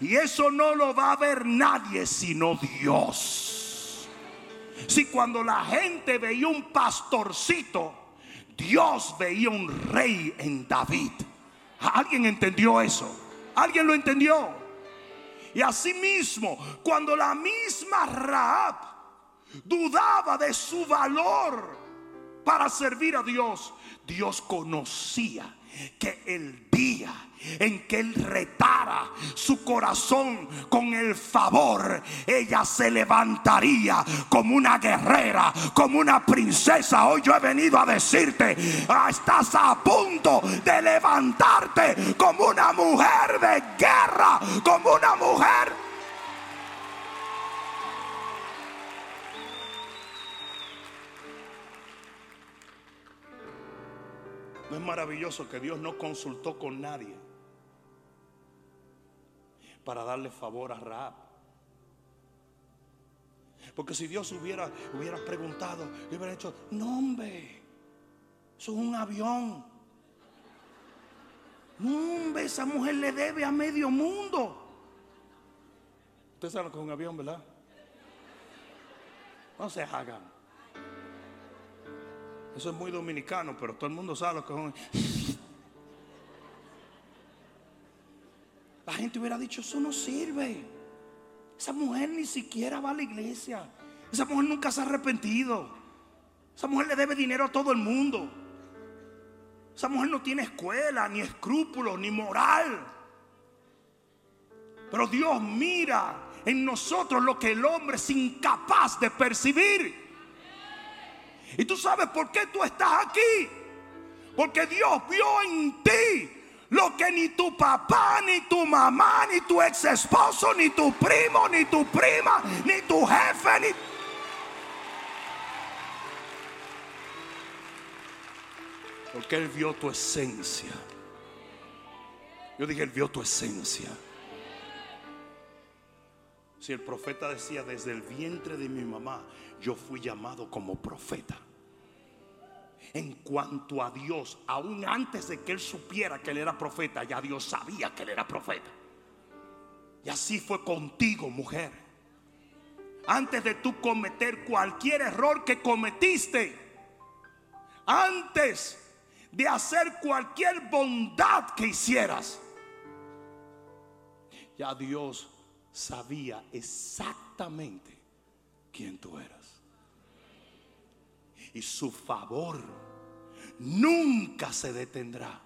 Y eso no lo va a ver nadie sino Dios. Si cuando la gente veía un pastorcito, Dios veía un rey en David. ¿Alguien entendió eso? ¿Alguien lo entendió? Y asimismo, cuando la misma Raab dudaba de su valor, para servir a Dios, Dios conocía que el día en que él retara su corazón con el favor, ella se levantaría como una guerrera, como una princesa. Hoy yo he venido a decirte, ah, estás a punto de levantarte como una mujer de guerra, como una mujer ¿No es maravilloso que Dios no consultó con nadie para darle favor a Raab? Porque si Dios hubiera, hubiera preguntado, le hubiera dicho, no hombre, eso es un avión. No hombre, esa mujer le debe a medio mundo. Usted sabe lo que es un avión, ¿verdad? No se hagan. Eso es muy dominicano, pero todo el mundo sabe lo que es. La gente hubiera dicho, eso no sirve. Esa mujer ni siquiera va a la iglesia. Esa mujer nunca se ha arrepentido. Esa mujer le debe dinero a todo el mundo. Esa mujer no tiene escuela, ni escrúpulos, ni moral. Pero Dios mira en nosotros lo que el hombre es incapaz de percibir. Y tú sabes por qué tú estás aquí. Porque Dios vio en ti lo que ni tu papá, ni tu mamá, ni tu ex esposo, ni tu primo, ni tu prima, ni tu jefe, ni... Porque Él vio tu esencia. Yo dije, Él vio tu esencia. Si el profeta decía, desde el vientre de mi mamá, yo fui llamado como profeta. En cuanto a Dios, aún antes de que él supiera que él era profeta, ya Dios sabía que él era profeta. Y así fue contigo, mujer. Antes de tú cometer cualquier error que cometiste, antes de hacer cualquier bondad que hicieras, ya Dios sabía exactamente quién tú eras. Y su favor nunca se detendrá.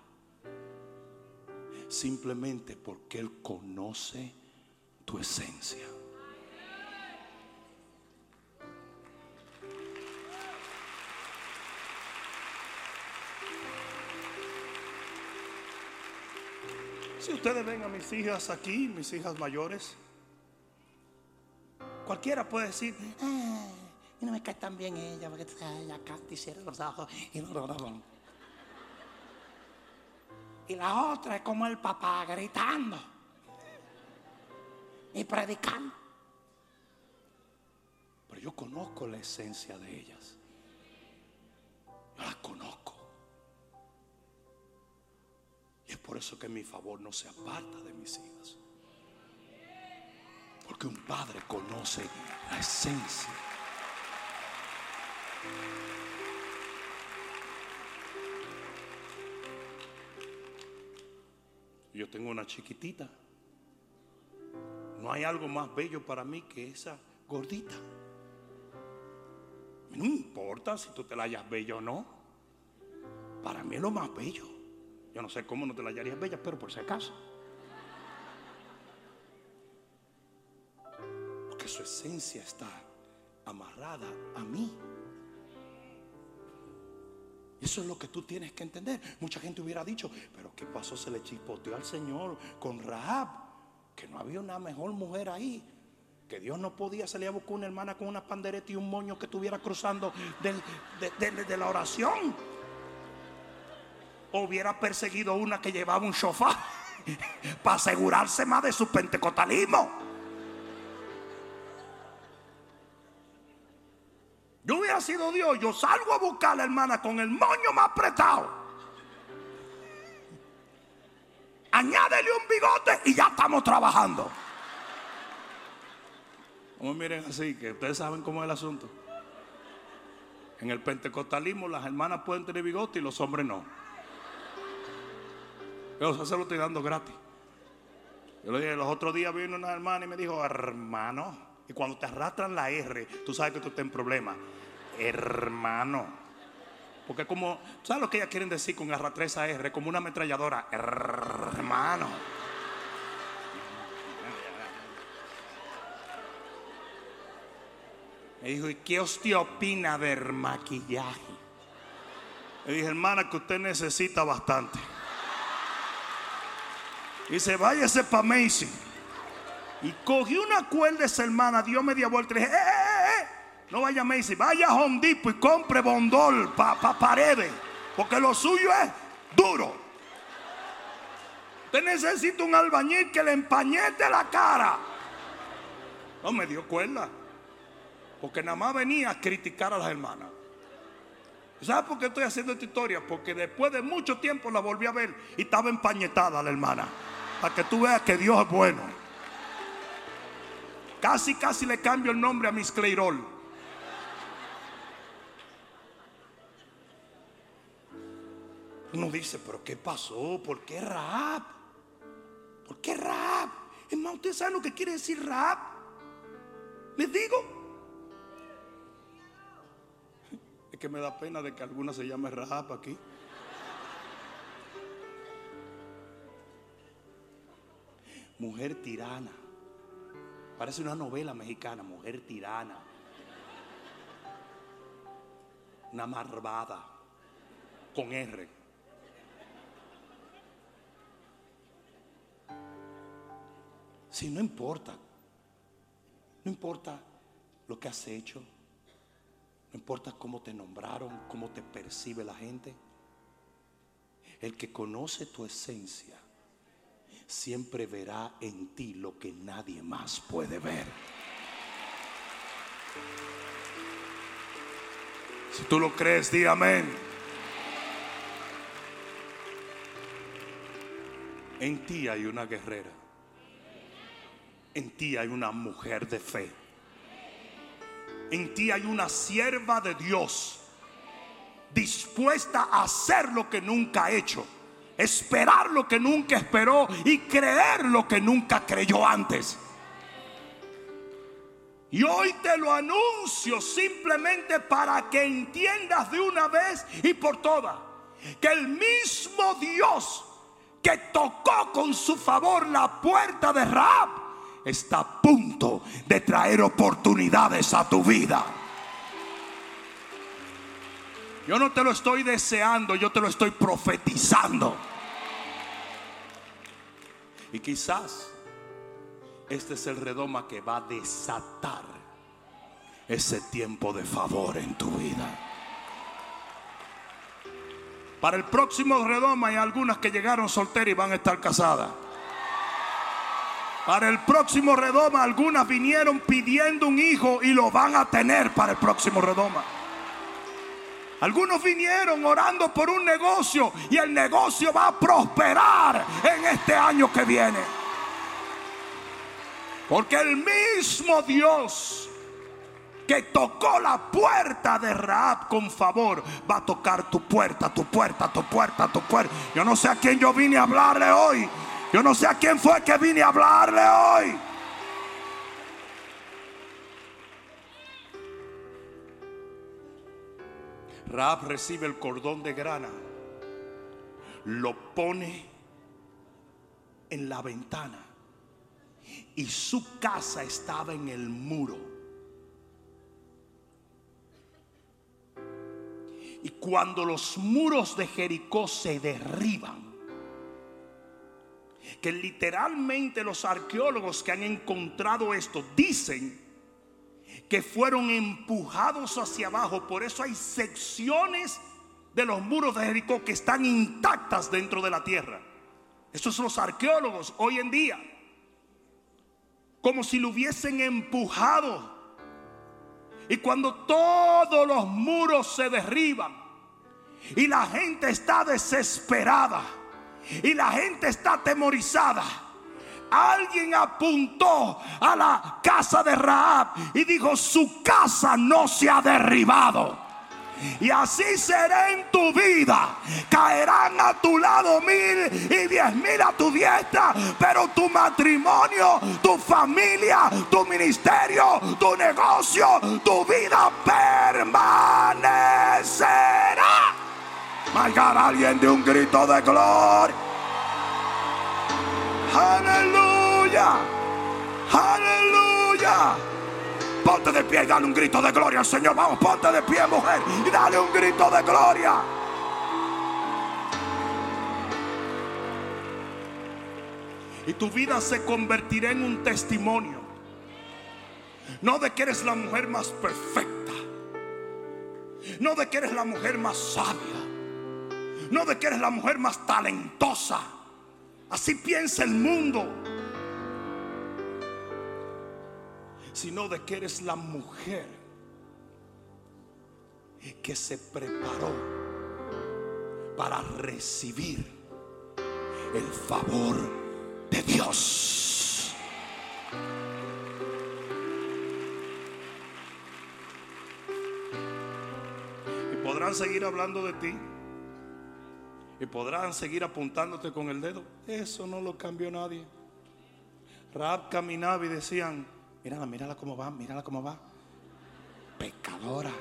Simplemente porque Él conoce tu esencia. Si ustedes ven a mis hijas aquí, mis hijas mayores, cualquiera puede decir, "Ah, y no me cae tan bien ella, porque ella canta y cierra los ojos. Y, y la otra es como el papá gritando y predicando. pero yo conozco la esencia de ellas. Yo las conozco. Y es por eso que mi favor no se aparta de mis hijas. Porque un padre conoce la esencia. Yo tengo una chiquitita. No hay algo más bello para mí que esa gordita. No importa si tú te la hayas bella o no. Para mí es lo más bello. Yo no sé cómo no te la hallarías bella, pero por si acaso. Su esencia está amarrada a mí. Eso es lo que tú tienes que entender. Mucha gente hubiera dicho, pero ¿qué pasó? Se le chispoteó al Señor con Rahab, que no había una mejor mujer ahí. Que Dios no podía salir a buscar una hermana con una pandereta y un moño que estuviera cruzando del- de, la oración. O hubiera perseguido una que llevaba un sofá para asegurarse más de su pentecostalismo. Sido Dios, yo salgo a buscar a la hermana con el moño más apretado. Añádele un bigote y ya estamos trabajando. No me miren así, que ustedes saben cómo es el asunto. En el pentecostalismo las hermanas pueden tener bigote y los hombres no. Yo se lo estoy dando gratis. Yo le dije, los otros días vino una hermana y me dijo, hermano. Y cuando te arrastran la R, tú sabes que tú estás en problema. Hermano. Porque como, ¿sabes lo que ellas quieren decir con arrastrar esa R? Como una ametralladora. Hermano. Me dijo, ¿y qué usted opina del maquillaje? Le dije, hermana, que usted necesita bastante. Dice, váyase para Macy. Y cogí una cuerda esa hermana, dio media vuelta y dije, ¡eh, eh, eh! No vaya a Macy, vaya a Home Depot y compre bondol para paredes. Porque lo suyo es duro. Usted necesita un albañil que le empañete la cara. No me dio cuerda. Porque nada más venía a criticar a las hermanas. ¿Sabes por qué estoy haciendo esta historia? Porque después de mucho tiempo la volví a ver y estaba empañetada la hermana. Para que tú veas que Dios es bueno. Casi, casi le cambio el nombre a Miss Cleirol. Uno dice, pero ¿qué pasó? ¿Por qué rap? ¿Por qué rap? Es más, ¿ustedes saben lo que quiere decir rap? Les digo. Es que me da pena de que alguna se llame rap aquí. Mujer tirana. Parece una novela mexicana, mujer tirana. Una marvada. Con R. Si no importa. No importa lo que has hecho. No importa cómo te nombraron, cómo te percibe la gente. El que conoce tu esencia siempre verá en ti lo que nadie más puede ver. Si tú lo crees, di amén. En ti hay una guerrera. En ti hay una mujer de fe. En ti hay una sierva de Dios dispuesta a hacer lo que nunca ha hecho esperar lo que nunca esperó y creer lo que nunca creyó antes. Y hoy te lo anuncio simplemente para que entiendas de una vez y por todas que el mismo Dios que tocó con su favor la puerta de Raab está a punto de traer oportunidades a tu vida. Yo no te lo estoy deseando, yo te lo estoy profetizando. Y quizás este es el redoma que va a desatar ese tiempo de favor en tu vida. Para el próximo redoma hay algunas que llegaron solteras y van a estar casadas. Para el próximo redoma algunas vinieron pidiendo un hijo y lo van a tener para el próximo redoma. Algunos vinieron orando por un negocio y el negocio va a prosperar en este año que viene. Porque el mismo Dios que tocó la puerta de Raab con favor va a tocar tu puerta, tu puerta, tu puerta, tu puerta. Yo no sé a quién yo vine a hablarle hoy. Yo no sé a quién fue que vine a hablarle hoy. Raab recibe el cordón de grana, lo pone en la ventana y su casa estaba en el muro. Y cuando los muros de Jericó se derriban, que literalmente los arqueólogos que han encontrado esto dicen que fueron empujados hacia abajo. Por eso hay secciones de los muros de Jericó que están intactas dentro de la tierra. Estos son los arqueólogos hoy en día. Como si lo hubiesen empujado. Y cuando todos los muros se derriban y la gente está desesperada y la gente está atemorizada alguien apuntó a la casa de Raab y dijo, su casa no se ha derribado. Y así será en tu vida. Caerán a tu lado mil y diez mil a tu diestra. Pero tu matrimonio, tu familia, tu ministerio, tu negocio, tu vida permanecerá. Marcar alguien de un grito de gloria. Aleluya. Aleluya. Ponte de pie y dale un grito de gloria al Señor. Vamos, ponte de pie, mujer. Y dale un grito de gloria. Y tu vida se convertirá en un testimonio. No de que eres la mujer más perfecta. No de que eres la mujer más sabia. No de que eres la mujer más talentosa Así piensa el mundo. Sino de que eres la mujer que se preparó para recibir el favor de Dios. Y podrán seguir hablando de ti. Y podrán seguir apuntándote con el dedo. Eso no lo cambió nadie. Rab caminaba y decían, mírala, mírala cómo va, mírala cómo va. Pecadora.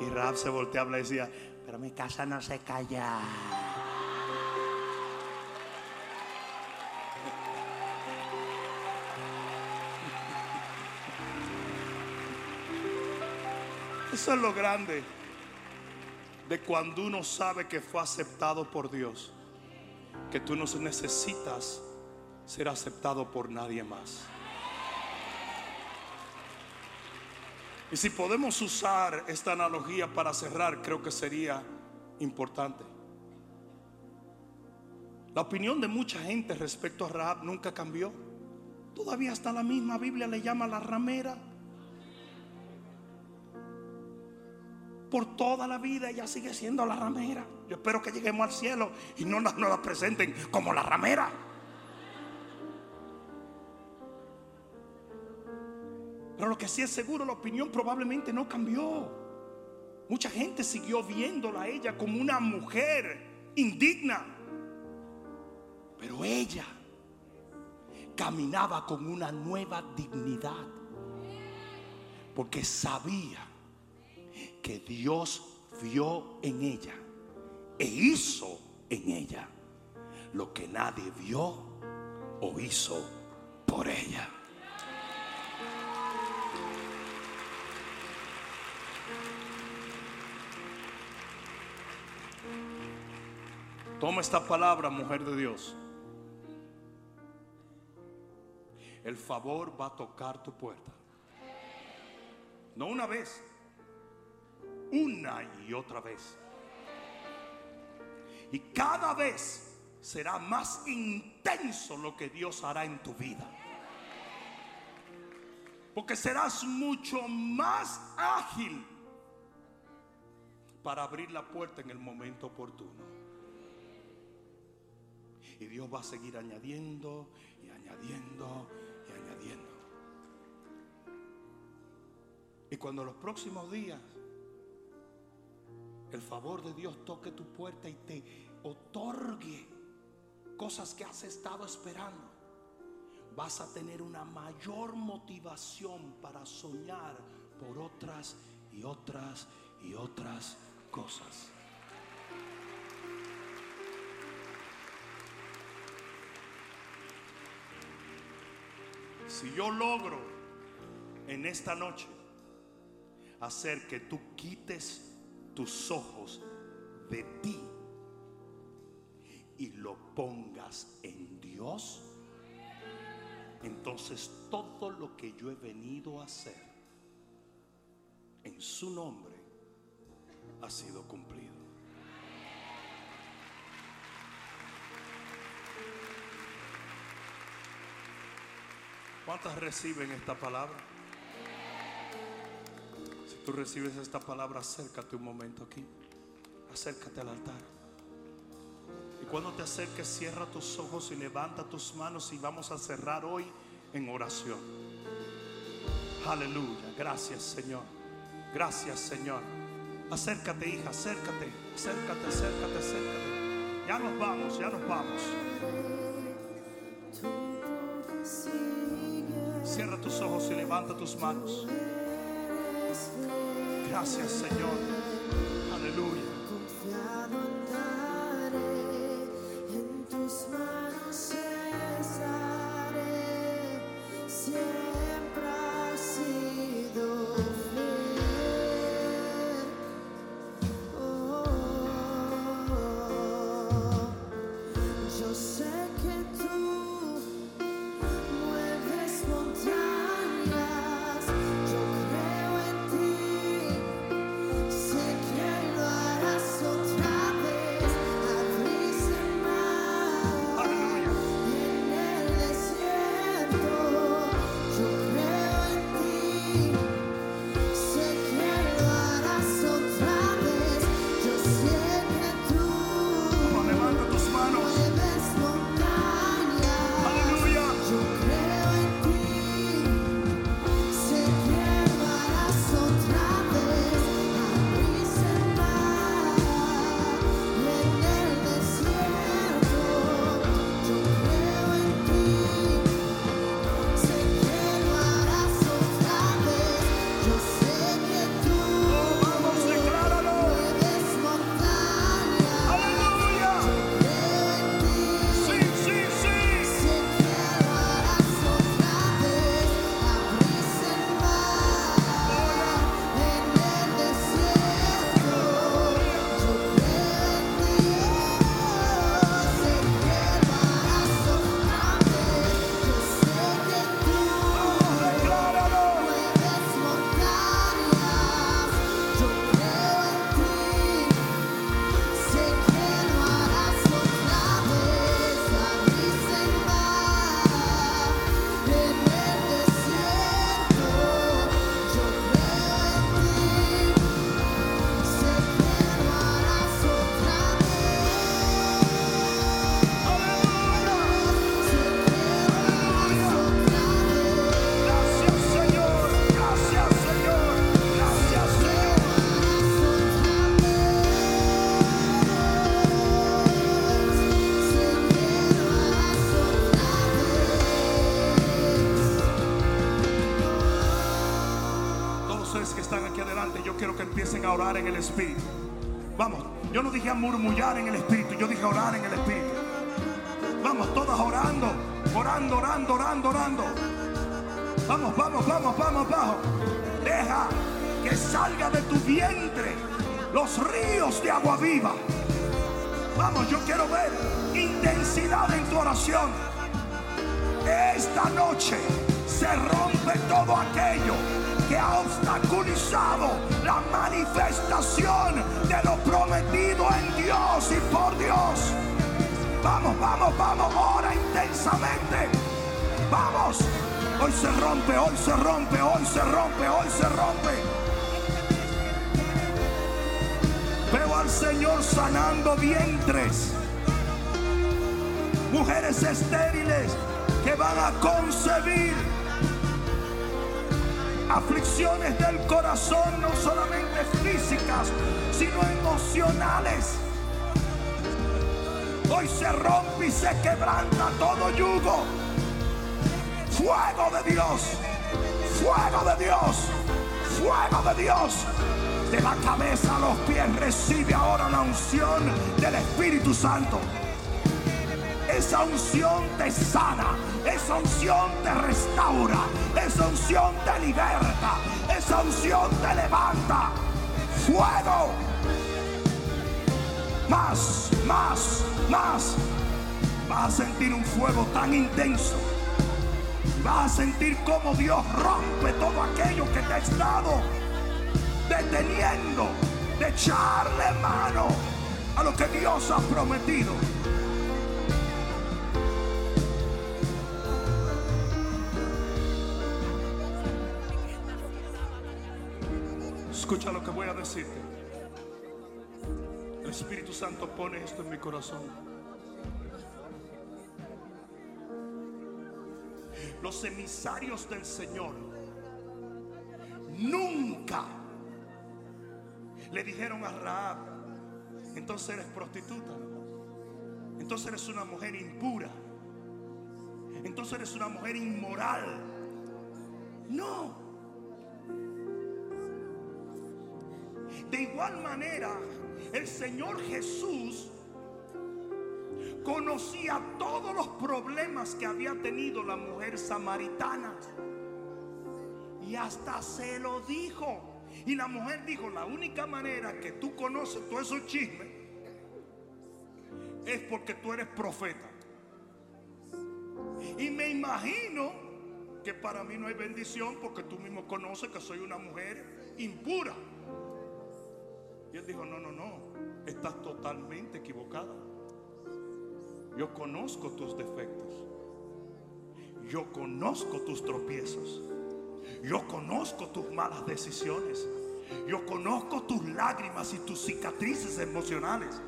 Y Rab se volteaba y decía, pero mi casa no se calla. Eso es lo grande de cuando uno sabe que fue aceptado por Dios. Que tú no necesitas ser aceptado por nadie más. Y si podemos usar esta analogía para cerrar, creo que sería importante. La opinión de mucha gente respecto a Rahab nunca cambió. Todavía está la misma. Biblia le llama la ramera. Por toda la vida ella sigue siendo la ramera. Yo espero que lleguemos al cielo y no nos, la presenten como la ramera. Pero lo que sí es seguro, la opinión probablemente no cambió. Mucha gente siguió viéndola a ella como una mujer indigna. Pero ella caminaba con una nueva dignidad. Porque sabía que Dios vio en ella e hizo en ella lo que nadie vio o hizo por ella. Toma esta palabra, mujer de Dios. El favor va a tocar tu puerta. No una vez, una y otra vez. Y cada vez será más intenso lo que Dios hará en tu vida. Porque serás mucho más ágil para abrir la puerta en el momento oportuno. Y Dios va a seguir añadiendo y añadiendo y añadiendo. Y cuando los próximos días el favor de Dios toque tu puerta y te otorgue cosas que has estado esperando, vas a tener una mayor motivación para soñar por otras y otras y otras cosas. Si yo logro en esta noche hacer que tú quites tus ojos de ti y lo pongas en Dios, entonces todo lo que yo he venido a hacer en su nombre ha sido cumplido. ¿Cuántas reciben esta palabra? Si tú recibes esta palabra, acércate un momento aquí. Acércate al altar. Y cuando te acerques, cierra tus ojos y levanta tus manos y vamos a cerrar hoy en oración. Aleluya. Gracias, Señor. Gracias, Señor. Acércate, hija, acércate, acércate, acércate, acércate. Ya nos vamos, ya nos vamos. Cierra tus ojos y levanta tus manos. Gracias, Señor. Aleluya. Vamos, yo no dije a murmullar en el Espíritu, yo dije a orar en el Espíritu. Vamos, todas orando, orando, orando, orando, orando. Vamos, vamos, vamos, vamos, vamos. Deja que salga de tu vientre los ríos de agua viva. Vamos, yo quiero ver intensidad en tu oración. Esta noche se rompe todo aquello que ha obstaculizado la manifestación de lo prometido en Dios y por Dios. Vamos, vamos, vamos, ora intensamente. Vamos. Hoy se rompe, hoy se rompe, hoy se rompe, hoy se rompe. Veo al Señor sanando vientres. Mujeres estériles que van a concebir aflicciones del corazón, no solamente físicas, sino emocionales. Hoy se rompe y se quebranta todo yugo. Fuego de Dios, fuego de Dios, fuego de Dios. De la cabeza a los pies recibe ahora la unción del Espíritu Santo. Esa unción te sana, esa unción te restaura, esa unción te liberta, esa unción te levanta. Fuego. Más, más, más. Vas a sentir un fuego tan intenso. Vas a sentir cómo Dios rompe todo aquello que te ha estado deteniendo de echarle mano a lo que Dios ha prometido. Escucha lo que voy a decirte. El Espíritu Santo pone esto en mi corazón. Los emisarios del Señor nunca le dijeron a Raab, entonces eres prostituta, entonces eres una mujer impura, entonces eres una mujer inmoral. No. De igual manera, el Señor Jesús conocía todos los problemas que había tenido la mujer samaritana. Y hasta se lo dijo. Y la mujer dijo, la única manera que tú conoces todos esos chismes es porque tú eres profeta. Y me imagino que para mí no hay bendición porque tú mismo conoces que soy una mujer impura. Y él dijo, no, no, no, estás totalmente equivocada. Yo conozco tus defectos. Yo conozco tus tropiezos. Yo conozco tus malas decisiones. Yo conozco tus lágrimas y tus cicatrices emocionales.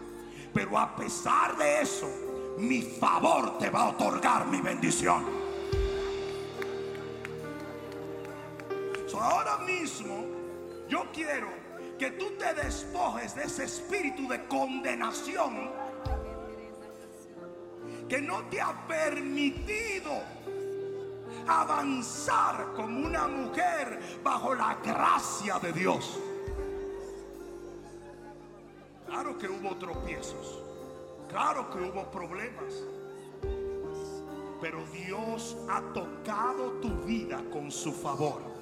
Pero a pesar de eso, mi favor te va a otorgar mi bendición. Ahora mismo yo quiero que tú te despojes de ese espíritu de condenación que no te ha permitido avanzar como una mujer bajo la gracia de Dios. Claro que hubo tropiezos, claro que hubo problemas, pero Dios ha tocado tu vida con su favor.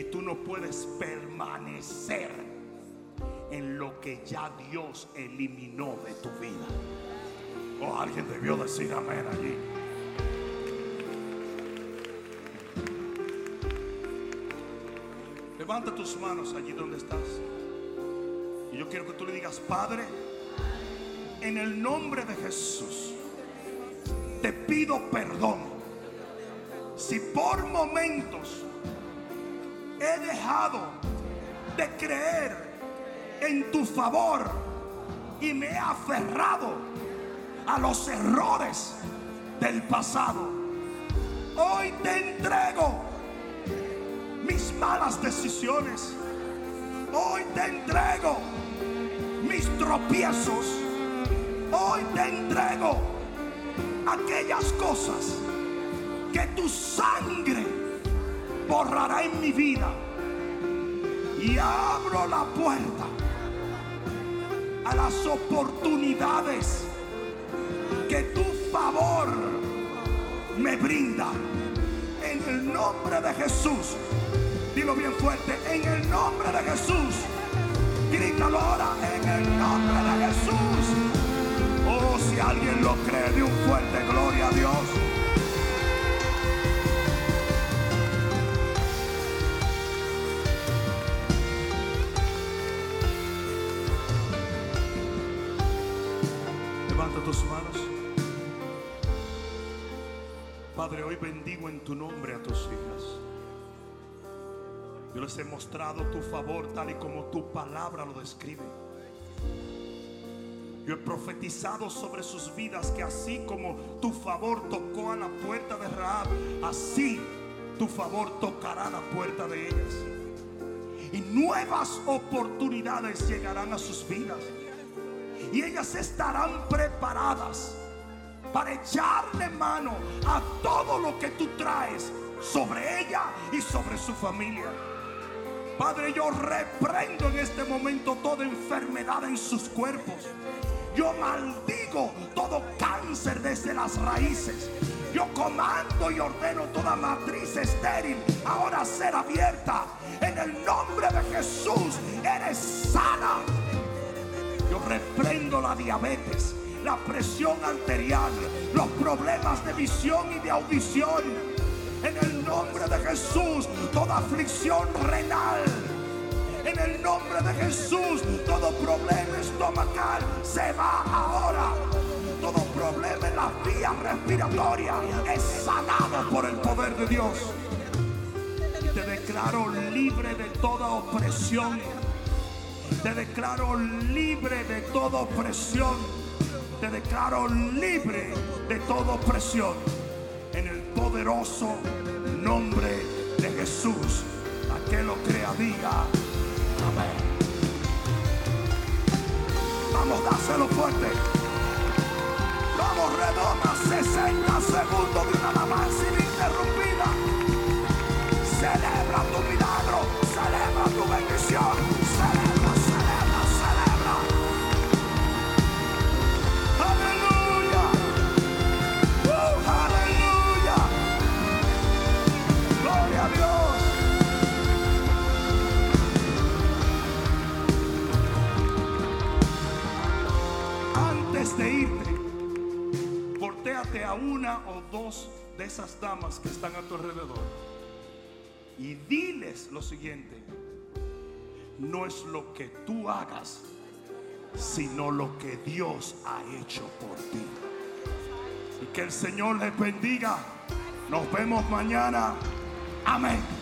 Y tú no puedes permanecer en lo que ya Dios eliminó de tu vida. O alguien debió decir amén allí. Levanta tus manos allí donde estás. Y yo quiero que tú le digas, Padre, en el nombre de Jesús, te pido perdón. Si por momentos he dejado de creer en tu favor y me he aferrado a los errores del pasado. Hoy te entrego mis malas decisiones. Hoy te entrego mis tropiezos. Hoy te entrego aquellas cosas que tu sangre borrará en mi vida. Y abro la puerta a las oportunidades que tu favor me brinda. En el nombre de Jesús. Dilo bien fuerte. En el nombre de Jesús. Grítalo ahora. En el nombre de Jesús. Oh, si alguien lo cree, de un fuerte gloria a Dios. Padre, hoy bendigo en tu nombre a tus hijas. Yo les he mostrado tu favor tal y como tu palabra lo describe. Yo he profetizado sobre sus vidas que así como tu favor tocó a la puerta de Raab, así tu favor tocará la puerta de ellas. Y nuevas oportunidades llegarán a sus vidas. Y ellas estarán preparadas para echarle mano a todo lo que tú traes sobre ella y sobre su familia. Padre, yo reprendo en este momento toda enfermedad en sus cuerpos. Yo maldigo todo cáncer desde las raíces. Yo comando y ordeno toda matriz estéril ahora ser abierta. En el nombre de Jesús, eres sana. Yo reprendo la diabetes, la presión arterial, los problemas de visión y de audición. En el nombre de Jesús, toda aflicción renal. En el nombre de Jesús, todo problema estomacal se va ahora. Todo problema en las vías respiratorias es sanado por el poder de Dios. Te declaro libre de toda opresión. Te declaro libre de toda opresión. Te declaro libre de toda opresión. En el poderoso nombre de Jesús. Aquel lo crea, diga. Amén. Vamos, dáselo fuerte. Vamos, redonda 60 segundos de una alabanza ininterrumpida. Celebra tu milagro, celebra tu bendición, una o dos de esas damas que están a tu alrededor y diles lo siguiente. No es lo que tú hagas, sino lo que Dios ha hecho por ti. Y que el Señor les bendiga. Nos vemos mañana. Amén.